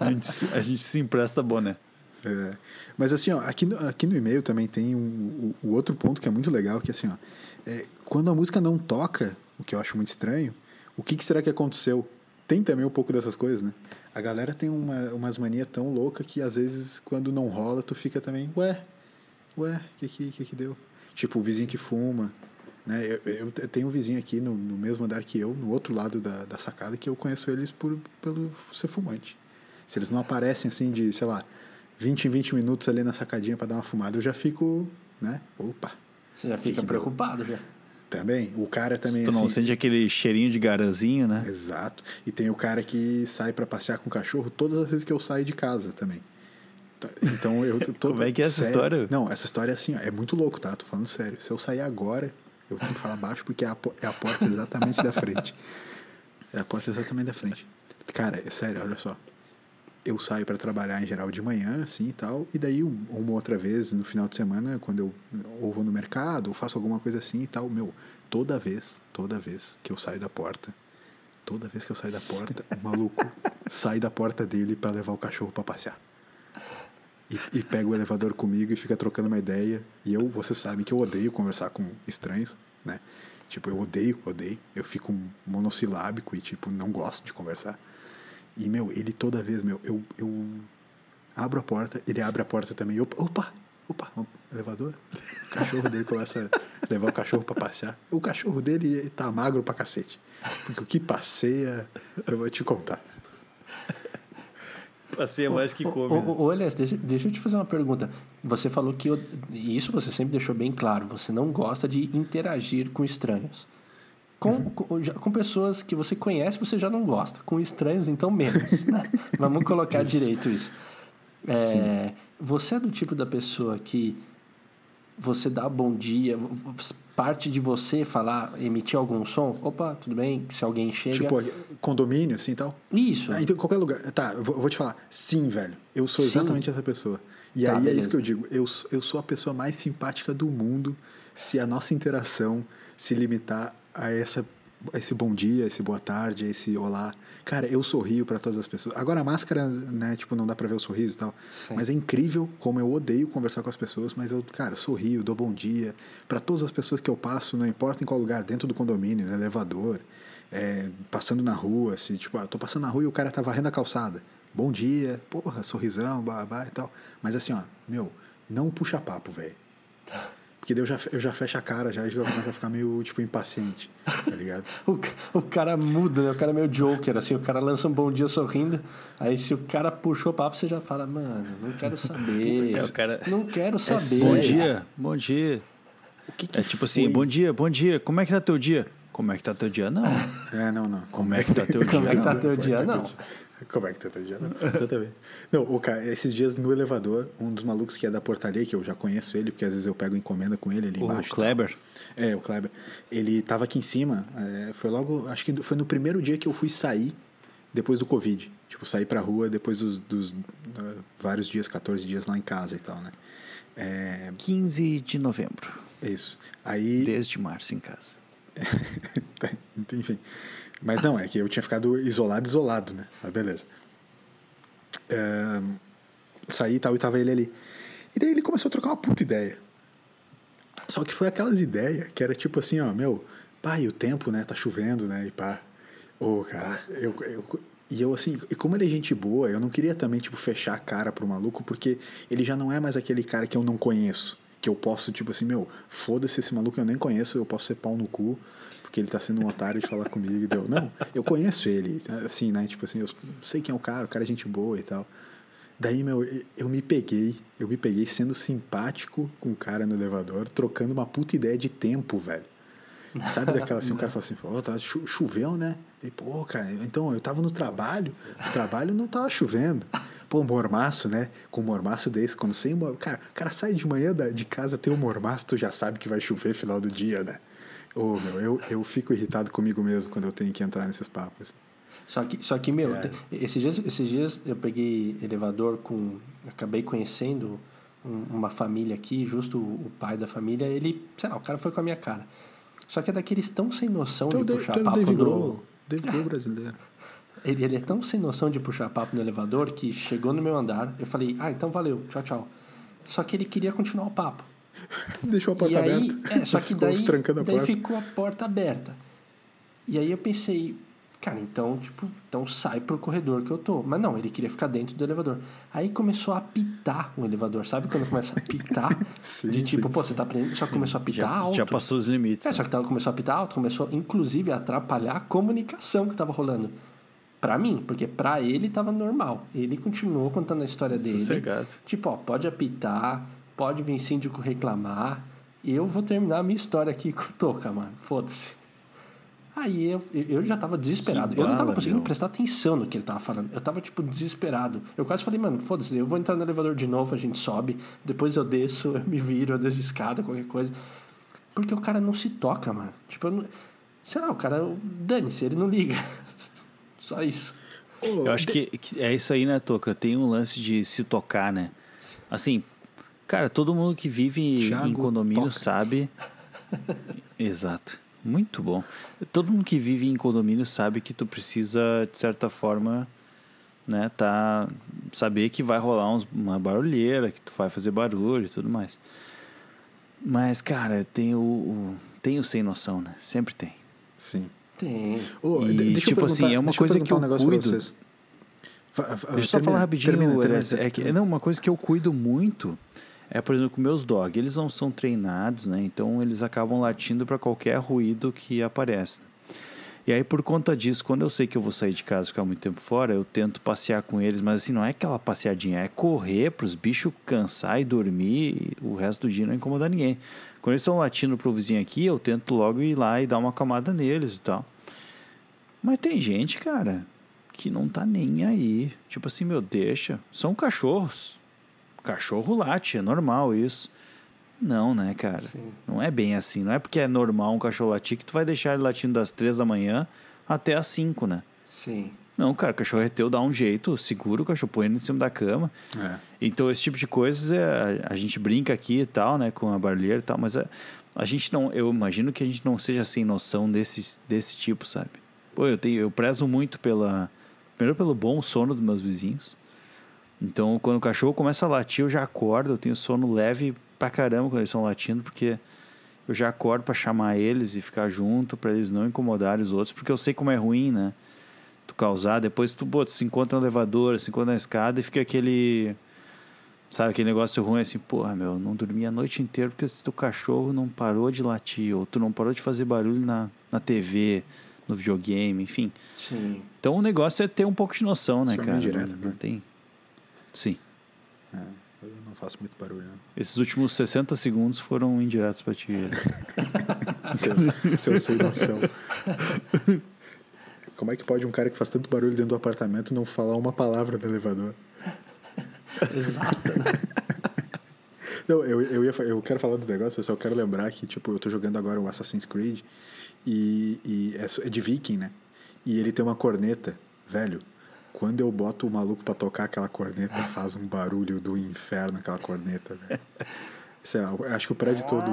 A gente, se- a gente se empresta boné. É, mas assim, ó, aqui, no, aqui no e-mail também tem um, o, o outro ponto que é muito legal, que assim, ó, é, quando a música não toca, o que eu acho muito estranho, o que, que será que aconteceu? Tem também um pouco dessas coisas, né? A galera tem uma, umas manias tão loucas que às vezes quando não rola, tu fica também, ué, ué, o que, que que deu? Tipo, o vizinho que fuma, né? Eu, eu te- tenho um vizinho aqui no, no mesmo andar que eu, no outro lado da, da sacada, que eu conheço eles por, pelo ser fumante. Se eles não aparecem assim de, sei lá, 20 em 20 minutos ali na sacadinha para dar uma fumada, eu já fico, né? Opa. Você já fica que deu? preocupado já. Também. O cara também tu não assim. sente aquele cheirinho de garanzinho, né? Exato. E tem o cara que sai para passear com o cachorro todas as vezes que eu saio de casa também. Tá, Então eu tô. *laughs* Como é que é essa sério. história? Não, essa história é assim, ó, é muito louco, tá? Tô falando sério. Se eu sair agora, eu tenho que falar baixo porque é a, é a porta exatamente da frente. É a porta exatamente da frente. Cara, é sério, olha só. Eu saio para trabalhar em geral de manhã, assim e tal, e daí um- uma outra vez no final de semana, quando eu ou vou no mercado, ou faço alguma coisa assim e tal, meu, toda vez, toda vez que eu saio da porta, toda vez que eu saio da porta, o maluco *laughs* sai da porta dele para levar o cachorro para passear. E, e pega o elevador comigo e fica trocando uma ideia. E eu, você sabe que eu odeio conversar com estranhos, né? Tipo, eu odeio, odeio. Eu fico monossilábico e, tipo, não gosto de conversar. E, meu, ele toda vez, meu, eu, eu abro a porta, ele abre a porta também. Opa, opa, elevador. O cachorro dele começa a levar o cachorro pra passear. O cachorro dele tá magro pra cacete. Porque o que passeia, eu vou te contar. Passeia mais que come. Né? deixa, deixa eu te fazer uma pergunta. Você falou que. eu- e isso você sempre deixou bem claro. Você não gosta de interagir com estranhos. Com, Uhum. com, com pessoas que você conhece, você já não gosta. Com estranhos, então menos. né? *laughs* Vamos colocar direito isso. É, você é do tipo da pessoa que você dá bom dia, parte de você falar, emitir algum som? Opa, tudo bem? Se alguém chega. Tipo, condomínio, assim e tal. isso. Ah, então, em qualquer lugar. Tá, eu vou, te falar. Sim, velho. Eu sou Sim? exatamente essa pessoa. E Tá, aí é beleza. isso que eu digo. Eu, sou- eu sou a pessoa mais simpática do mundo se a nossa interação se limitar a essa esse bom dia, esse boa tarde, esse olá. Cara, eu sorrio pra todas as pessoas. Agora a máscara, né, tipo, não dá pra ver o sorriso e tal. Sim. Mas é incrível como eu odeio conversar com as pessoas, mas eu, cara, sorrio, dou bom dia pra todas as pessoas que eu passo, não importa em qual lugar, dentro do condomínio, no elevador, é, passando na rua, se tipo, ah, tô passando na rua e o cara tá varrendo a calçada. Bom dia, porra, sorrisão, babá e tal. Mas assim, ó, meu, não puxa papo, velho. *laughs* Porque daí eu já, eu já fecho a cara já e já começo a ficar meio, tipo, impaciente, tá ligado? *laughs* O, o cara muda, né? O cara é meio Joker, assim. O cara lança um bom dia sorrindo. Aí se o cara puxou o papo, você já fala, mano, não quero saber. É, o cara- Não quero saber. Bom sério? dia, bom dia. O que que É tipo foi? assim, bom dia, bom dia. Como é que tá teu dia? Como é que tá teu dia? Não. *laughs* É, não, não. Como é que tá teu dia? Como é que tá teu é dia? Não. Como é que tá teu dia? Não, exatamente. Não, o cara, esses dias no elevador, um dos malucos que é da portaria, que eu já conheço ele, porque às vezes eu pego encomenda com ele ali O embaixo. tal. Kleber. É, o Kleber. Ele tava aqui em cima, é, foi logo, acho que foi no primeiro dia que eu fui sair depois do Covid. Tipo, sair pra rua depois dos, dos ah, vários dias, 14 dias lá em casa e tal, né? É, 15 de novembro. isso. Aí. Desde março em casa. *laughs* Enfim. Mas não, é que eu tinha ficado isolado, isolado, né? Mas beleza. Saí e tal, e tava ele ali. E daí ele começou a trocar uma puta ideia. Só que foi aquelas ideias que era tipo assim, ó, meu, pai, o tempo, né? Tá chovendo, né? E pá. Ô, cara, eu, eu- e eu assim, e como ele é gente boa, eu não queria também, tipo, fechar a cara pro maluco, porque ele já não é mais aquele cara que eu não conheço. Que eu posso, tipo assim, meu, foda-se esse maluco, eu nem conheço, eu posso ser pau no cu, porque ele tá sendo um otário de falar comigo e deu. Não, eu conheço ele, assim, né? Tipo assim, eu sei quem é o cara, o cara é gente boa e tal. Daí, meu, eu me peguei, eu me peguei sendo simpático com o cara no elevador, trocando uma puta ideia de tempo, velho. Sabe daquela assim, o cara fala assim, pô, tá, cho- choveu, né? E, pô, cara, então eu tava no trabalho, o trabalho não tava chovendo. Pô, mormaço, né? Com mormaço desse, quando sem mor... Cara, o cara sai de manhã da- de casa, tem um mormaço, tu já sabe que vai chover final do dia, né? Ô, meu, eu, eu fico irritado comigo mesmo quando eu tenho que entrar nesses papos. Só que, só que meu, É. esses, dias, esses dias eu peguei elevador com. Acabei conhecendo um- uma família aqui, justo o, o pai da família, ele, sei lá, o cara foi com a minha cara. Só que é daqueles tão sem noção Então, de puxar Dave papo Dave no. Grohl, Grohl brasileiro. *laughs* Ele, ele é tão sem noção de puxar papo no elevador que chegou no meu andar, eu falei, ah, então valeu, tchau, tchau. Só que ele queria continuar o papo. *laughs* Deixou a porta e aí, aberta. é, só que Ficou daí, trancando a daí porta. ficou a porta aberta. E aí eu pensei, cara, então, tipo, então sai pro corredor que eu tô. Mas não, ele queria ficar dentro do elevador. Aí começou a apitar o elevador, sabe quando começa a apitar? *laughs* Sim, de tipo, sim, pô, você tá aprendendo, só que começou a apitar Já, alto. já passou os limites. É, só que tava, começou a apitar alto, começou inclusive a atrapalhar a comunicação que tava rolando. Pra mim, porque pra ele tava normal. Ele continuou contando a história dele. Sossegado. Tipo, ó, pode apitar, pode vir síndico reclamar. Eu vou terminar a minha história aqui com o Toca, mano. Foda-se. Aí eu, eu já tava desesperado. Que eu não tava bala, conseguindo meu. prestar atenção no que ele tava falando. Eu tava, tipo, desesperado. Eu quase falei, mano, foda-se, eu vou entrar no elevador de novo, a gente sobe, depois eu desço, eu me viro, eu desço de escada, qualquer coisa. Porque o cara não se toca, mano. Tipo, eu não... sei lá, o cara, dane-se, ele não liga. *laughs* Só isso. Eu acho que, que é isso aí, né, Toca? Tem um lance de se tocar, né? Assim, cara, todo mundo que vive Thiago em condomínio toca. sabe. *laughs* Exato. Muito bom. Todo mundo que vive em condomínio sabe que tu precisa, de certa forma, né, tá, saber que vai rolar uns, uma barulheira, que tu vai fazer barulho e tudo mais. Mas, cara, tem o, o- tem o sem noção, né? Sempre tem. Sim. Tem. Ô, E, de- deixa eu tipo assim, perguntar- é uma coisa perguntar que eu um negócio pra cuido. vocês. Fa- fa- Deixa eu só termina- falar rapidinho, termina, termina, Elias, é que, não, uma coisa que eu cuido muito é, por exemplo, com meus dog, eles não são treinados, né? Então eles acabam latindo para qualquer ruído que aparece. E aí, por conta disso, quando eu sei que eu vou sair de casa e ficar muito tempo fora, eu tento passear com eles, mas assim, não é aquela passeadinha, é correr para os bichos cansar e dormir e o resto do dia não incomodar ninguém. Quando eles estão latindo pro vizinho aqui, eu tento logo ir lá e dar uma camada neles e tal. Mas tem gente, cara, que não tá nem aí. Tipo assim, meu, deixa. São cachorros. Cachorro late, é normal isso. Não, né, cara? Sim. Não é bem assim. Não é porque é normal um cachorro latir que tu vai deixar ele latindo das três da manhã até as cinco, né? Sim. Não, cara, o cachorro é teu, dá um jeito, segura o cachorro, põe ele em cima da cama. É. Então, esse tipo de coisas, é, a, a, gente brinca aqui e tal, né, com a barulheira e tal, mas a, é, a gente não, eu imagino que a gente não seja sem noção desse, desse tipo, sabe? Pô, eu, tenho, eu prezo muito pela, primeiro pelo bom sono dos meus vizinhos. Então, quando o cachorro começa a latir, eu já acordo, eu tenho sono leve pra caramba quando eles estão latindo, porque eu já acordo para chamar eles e ficar junto, para eles não incomodarem os outros, porque eu sei como é ruim, né? Tu causar, depois tu, pô, tu se encontra no elevador, se encontra na escada e fica aquele. Sabe, aquele negócio ruim assim, porra, meu, não dormi a noite inteira porque teu cachorro não parou de latir, ou tu não parou de fazer barulho na, na TV, no videogame, enfim. Sim. Então o negócio é ter um pouco de noção, né, Isso cara? É direto, não, não tem. Sim. É, eu não faço muito barulho, não. Esses últimos 60 segundos foram indiretos pra ti. seu, seu sem noção. Como é que pode um cara que faz tanto barulho dentro do apartamento não falar uma palavra no elevador? Exato. Né? *laughs* não, eu, eu, ia, eu quero falar do negócio, eu só quero lembrar que, tipo, eu tô jogando agora o Assassin's Creed e, e é, é de viking, né? E ele tem uma corneta, velho quando eu boto o maluco para tocar aquela corneta, faz um barulho do inferno aquela corneta, velho. *laughs* Sei lá, acho que o prédio todo.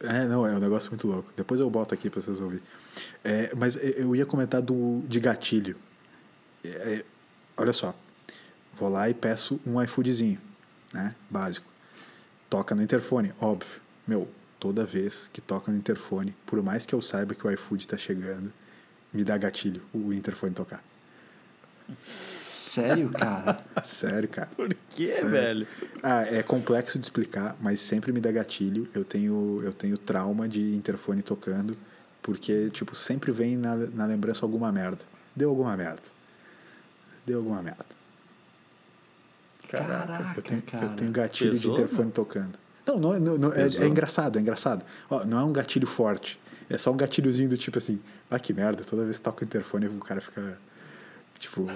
É, não, é um negócio muito louco. Depois eu boto aqui pra vocês ouvirem. É, mas eu ia comentar do, de gatilho. É, é, olha só. Vou lá e peço um iFoodzinho, né? Básico. Toca no interfone, óbvio. Meu, toda vez que toca no interfone, por mais que eu saiba que o iFood tá chegando, me dá gatilho o interfone tocar. Sério, cara? Sério, cara. Por quê, Sério. velho? Ah, é complexo de explicar, mas sempre me dá gatilho. Eu tenho, eu tenho trauma de interfone tocando, porque, tipo, sempre vem na, na lembrança alguma merda. Deu alguma merda. Deu alguma merda. Caraca, eu tenho, cara. Eu tenho gatilho Pesou, de interfone tocando. Não, não, não, não é, é, engraçado, é engraçado. Ó, não é um gatilho forte. É só um gatilhozinho do tipo assim, ah, que merda, toda vez que toca o interfone o cara fica Tipo,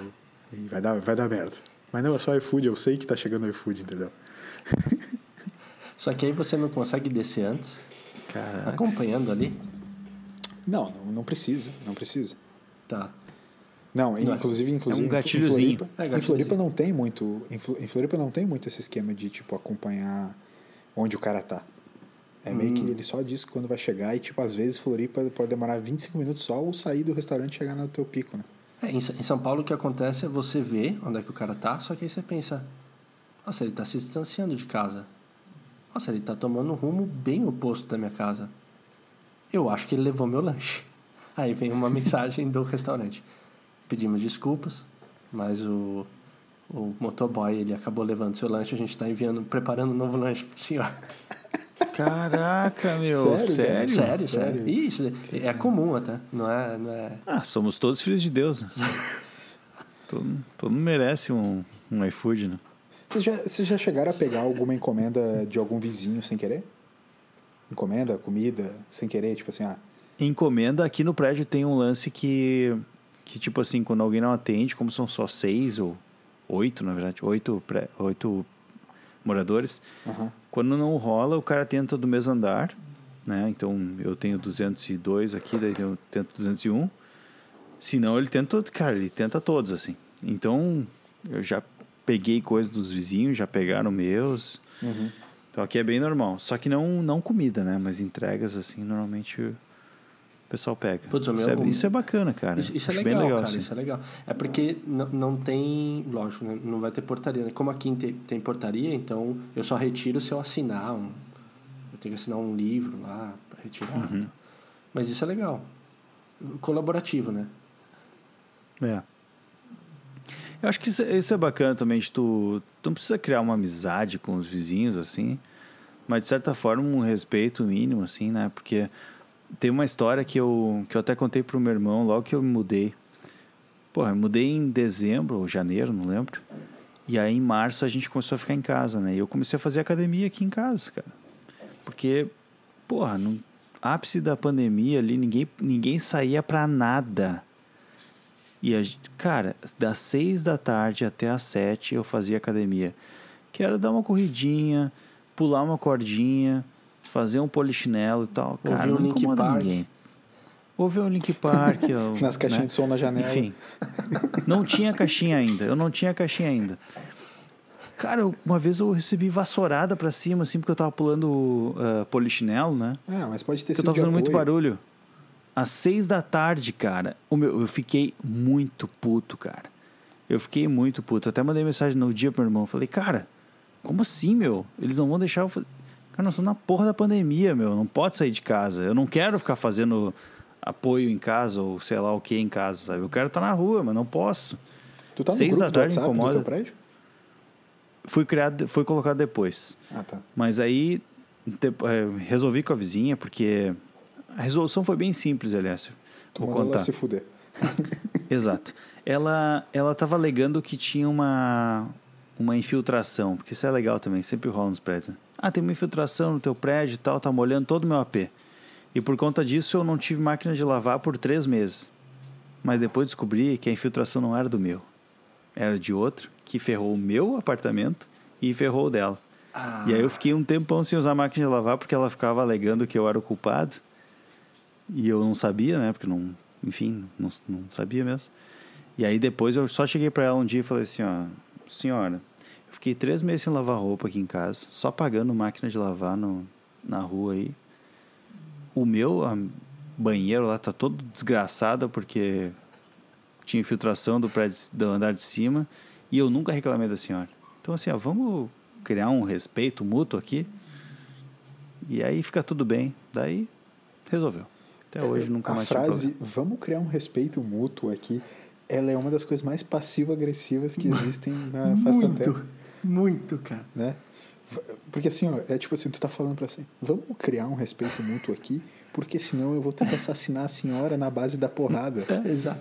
vai dar, vai dar merda. Mas não, é só iFood, eu sei que tá chegando o iFood, entendeu? *laughs* Só que aí você não consegue descer antes? Caraca. Acompanhando ali? Não, não, não precisa, não precisa. Tá. Não, não inclusive, inclusive é um gatilhozinho. Em Floripa, é, em Floripa não tem muito, em Floripa não tem muito esse esquema de tipo acompanhar onde o cara tá. É meio hum. que ele só diz quando vai chegar e tipo às vezes Floripa pode demorar 25 minutos só ou sair do restaurante e chegar no teu pico, né? É, em, São Paulo o que acontece é você ver onde é que o cara tá, só que aí você pensa, nossa, ele tá se distanciando de casa. Nossa, ele tá tomando um rumo bem oposto da minha casa. Eu acho que ele levou meu lanche. *laughs* Aí vem uma mensagem do restaurante. Pedimos desculpas, mas o, o motoboy ele acabou levando seu lanche, a gente está enviando, preparando um novo lanche pro senhor. *laughs* Caraca, meu. Sério? Sério, sério. sério. Isso é comum até. Não é, não é. Ah, somos todos filhos de Deus. Né? *laughs* todo, todo mundo merece um, um iFood, né? Vocês já, vocês já chegaram a pegar alguma encomenda de algum vizinho sem querer? Encomenda, comida, sem querer, tipo assim, ah. Encomenda, aqui no prédio tem um lance que, que tipo assim, quando alguém não atende, como são só seis ou oito, na verdade, oito, pré, oito moradores. Uhum. Quando não rola, o cara tenta do mesmo andar, né? Então eu tenho 202 aqui, daí eu tento 201. Se não, ele tenta, cara, ele tenta todos assim. Então eu já peguei coisas dos vizinhos, já pegaram meus. Uhum. Então aqui é bem normal. Só que não, não comida, né? Mas entregas assim, normalmente pessoal pega. Putz, isso, é, isso, é, bacana, cara. Isso, isso é legal, legal, cara. Assim. Isso é legal. É porque não tem, lógico, né? não vai ter portaria. Né? Como aqui tem, tem portaria, então eu só retiro se eu assinar um. Eu tenho que assinar um livro lá para retirar. Uhum. Mas isso é legal. Colaborativo, né? É. Eu acho que isso, isso é bacana também, de tu, tu não precisa criar uma amizade com os vizinhos, assim, mas de certa forma um respeito mínimo, assim, né? Porque tem uma história que eu, que eu até contei pro meu irmão logo que eu me mudei. Porra, eu mudei em dezembro ou janeiro, não lembro. E aí em março a gente começou a ficar em casa, né? E eu comecei a fazer academia aqui em casa, cara. Porque, porra, no ápice da pandemia ali, ninguém, ninguém saía pra nada. E, a, cara, das seis da tarde até as sete eu fazia academia. Que era dar uma corridinha, pular uma cordinha, fazer um polichinelo e tal. Ouvir Cara, um não incomoda Park. ninguém. Ouvir um Link Park. *laughs* eu, Nas caixinhas né? de som na janela. Enfim, não tinha caixinha ainda. Eu não tinha caixinha ainda. Cara, eu- uma vez eu recebi vassourada pra cima, assim, porque eu tava pulando uh, polichinelo, né? Ah, mas pode ter Porque eu sido tava de fazendo muito barulho. Às seis da tarde, cara, o meu, eu fiquei muito puto, cara. Eu fiquei muito puto. Eu até mandei mensagem no dia pro meu irmão. Falei, cara, como assim, meu? Eles não vão deixar eu fazer. Cara, nós estamos na porra da pandemia, meu. Não pode sair de casa. Eu não quero ficar fazendo apoio em casa ou sei lá o que em casa, sabe? Eu quero estar na rua, mas não posso. Tu tá no Seis grupo da do tarde WhatsApp incomoda. do teu prédio? Fui criado, foi colocado depois. Ah, tá. Mas aí eh, resolvi com a vizinha, porque a resolução foi bem simples, aliás. Tu Vou mandou ela contar. se fuder. *laughs* Exato. Ela ela estava alegando que tinha uma uma infiltração, porque isso é legal também, sempre rola nos prédios. né? Ah, tem uma infiltração no teu prédio e tal, tá molhando todo o meu AP. E por conta disso eu não tive máquina de lavar por três meses. Mas depois descobri que a infiltração não era do meu, era de outro que ferrou o meu apartamento e ferrou o dela. Ah, E aí eu fiquei um tempão sem usar máquina de lavar porque ela ficava alegando que eu era o culpado. E eu não sabia, né? Porque não, enfim, não, não sabia mesmo. E aí depois eu só cheguei pra ela um dia e falei assim, ó, senhora, fiquei três meses sem lavar roupa aqui em casa, só pagando máquina de lavar no, na rua aí. O meu a, banheiro lá tá todo desgraçado porque tinha infiltração do prédio do andar de cima e eu nunca reclamei da senhora. Então assim, ó, vamos criar um respeito mútuo aqui. E aí fica tudo bem. Daí resolveu. Até hoje nunca a mais tive frase, vamos criar um respeito mútuo aqui, ela é uma das coisas mais passivo-agressivas que existem na face da Terra. Muito, cara. né? Porque assim, ó, é tipo assim, tu tá falando pra assim, vamos criar um respeito mútuo aqui, porque senão eu vou ter que assassinar a senhora na base da porrada. Exato.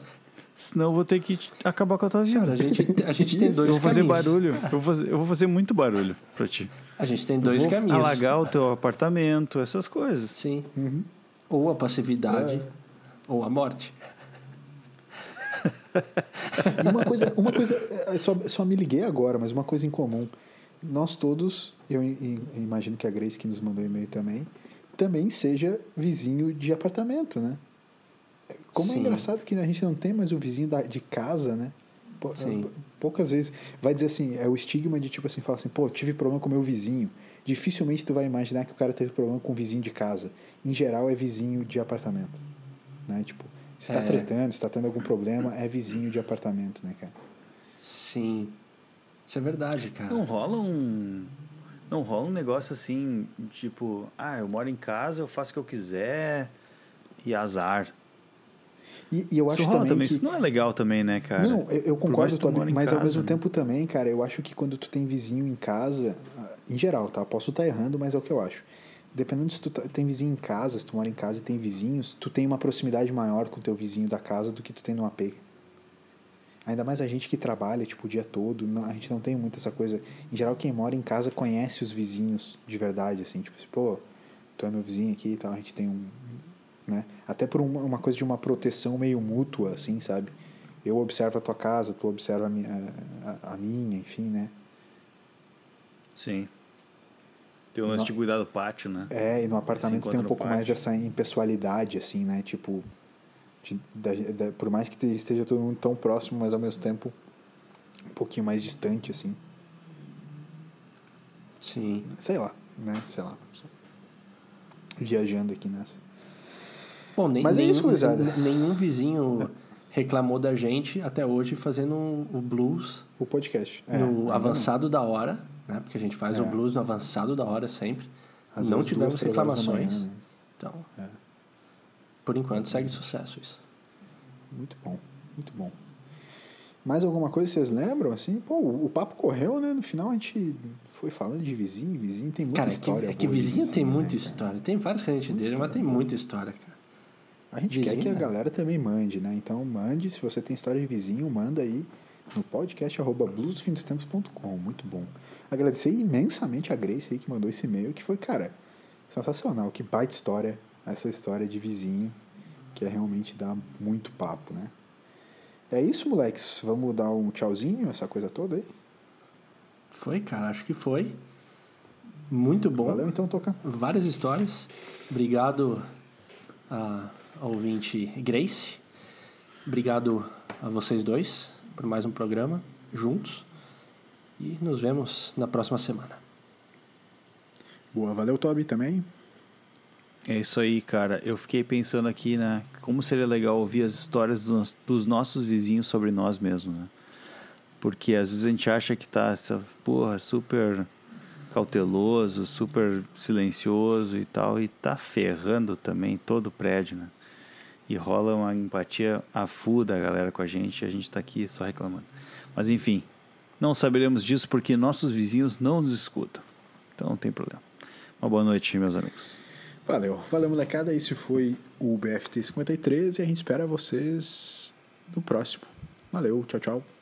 Senão eu vou ter que acabar com a tua vida. Cara, a gente, a gente tem dois eu vou fazer caminhos. barulho. Eu vou fazer, eu vou fazer muito barulho pra ti. A gente tem dois vou caminhos. alagar o teu apartamento, essas coisas. Sim. Uhum. Ou a passividade, É. ou a morte. E uma coisa, uma coisa é, só, só me liguei agora, mas uma coisa em comum. Nós todos, eu imagino que a Grace que nos mandou e-mail também, também seja vizinho de apartamento, né? Como é Sim. engraçado que a gente não tem mais o vizinho da, de casa, né? Pou- Sim. Poucas vezes vai dizer assim, é o estigma de tipo assim, falar assim, pô, tive problema com meu vizinho. Dificilmente tu vai imaginar que o cara teve problema com o vizinho de casa. Em geral é vizinho de apartamento, né? Tipo, se tá É. tretando, se tá tendo algum problema, é vizinho de apartamento, né, cara? Sim. Isso é verdade, cara. Não rola um. Não rola um negócio assim, tipo, ah, eu moro em casa, eu faço o que eu quiser e azar. E, e eu Isso acho rola também, também. que... Isso não é legal também, né, cara? Não, eu, eu concordo, tu mas ao casa, mesmo né? tempo também, cara, eu acho que quando tu tem vizinho em casa, ah, em geral, tá? Posso estar errando, mas é o que eu acho. Dependendo se tu tá- tem vizinho em casa, se tu mora em casa e tem vizinhos, tu tem uma proximidade maior com o teu vizinho da casa do que tu tem no AP. Ainda mais a gente que trabalha, tipo, o dia todo, a gente não tem muito essa coisa. Em geral, quem mora em casa conhece os vizinhos de verdade, assim, tipo, assim, pô, tu é meu vizinho aqui e tal, a gente tem um, né? Até por uma, uma coisa de uma proteção meio mútua, assim, sabe? Eu observo a tua casa, tu observa a minha, a, a minha enfim, né? Sim. Tem o lance Não. de cuidar do pátio, né? É, e no apartamento tem um pouco mais dessa impessoalidade, assim, né? Tipo, de- da- da- por mais que te- esteja todo mundo tão próximo, mas ao mesmo tempo um pouquinho mais distante, assim. Sim. Sei lá, né? Sei lá. Viajando aqui nessa. Bom, nem, Mas é nenhum, isso, gurizada. n- *laughs* nenhum vizinho reclamou da gente até hoje fazendo o blues O podcast. É, no ainda avançado da hora, né? Porque a gente faz o É. blues no avançado da hora sempre. Às não tivemos reclamações. manhã, né? Então, É. por enquanto segue sucesso isso. Muito bom, muito bom. Mais alguma coisa vocês lembram? Assim, pô, o, o papo correu, né? No final a gente foi falando de vizinho, vizinho tem muita Cara, é história. que, é que boa de vizinho tem né, muita cara? história. Tem vários que a gente dele, mas tem muita história, cara. A gente quer Vizinho, que a né? galera também mande, né? Então mande, se você tem história de vizinho, manda aí no podcast arroba bluesfindostempos.com. Muito bom. Agradecer imensamente a Grace aí que mandou esse e-mail, que foi, cara, sensacional. Que baita história, essa história de vizinho, que é realmente dá muito papo, né? É isso, moleques. Vamos dar um tchauzinho, essa coisa toda aí? Foi, cara, acho que foi. Muito bom. Valeu então, Toca. Várias histórias. Obrigado a, ao ouvinte Grace. Obrigado a vocês dois por mais um programa juntos. E nos vemos na próxima semana. Boa, valeu, Toby, também. É isso aí, cara. Eu fiquei pensando aqui, né? Como seria legal ouvir as histórias dos, dos nossos vizinhos sobre nós mesmos, né? Porque às vezes a gente acha que tá essa, porra, super cauteloso, super silencioso e tal, e tá ferrando também todo o prédio, né? E rola uma empatia a da galera com a gente, e a gente tá aqui só reclamando. Mas enfim, não saberemos disso porque nossos vizinhos não nos escutam. Então não tem problema. Uma boa noite, meus amigos. Valeu, valeu, molecada. Esse foi o BFT 53 e a gente espera vocês no próximo. Valeu, tchau, tchau.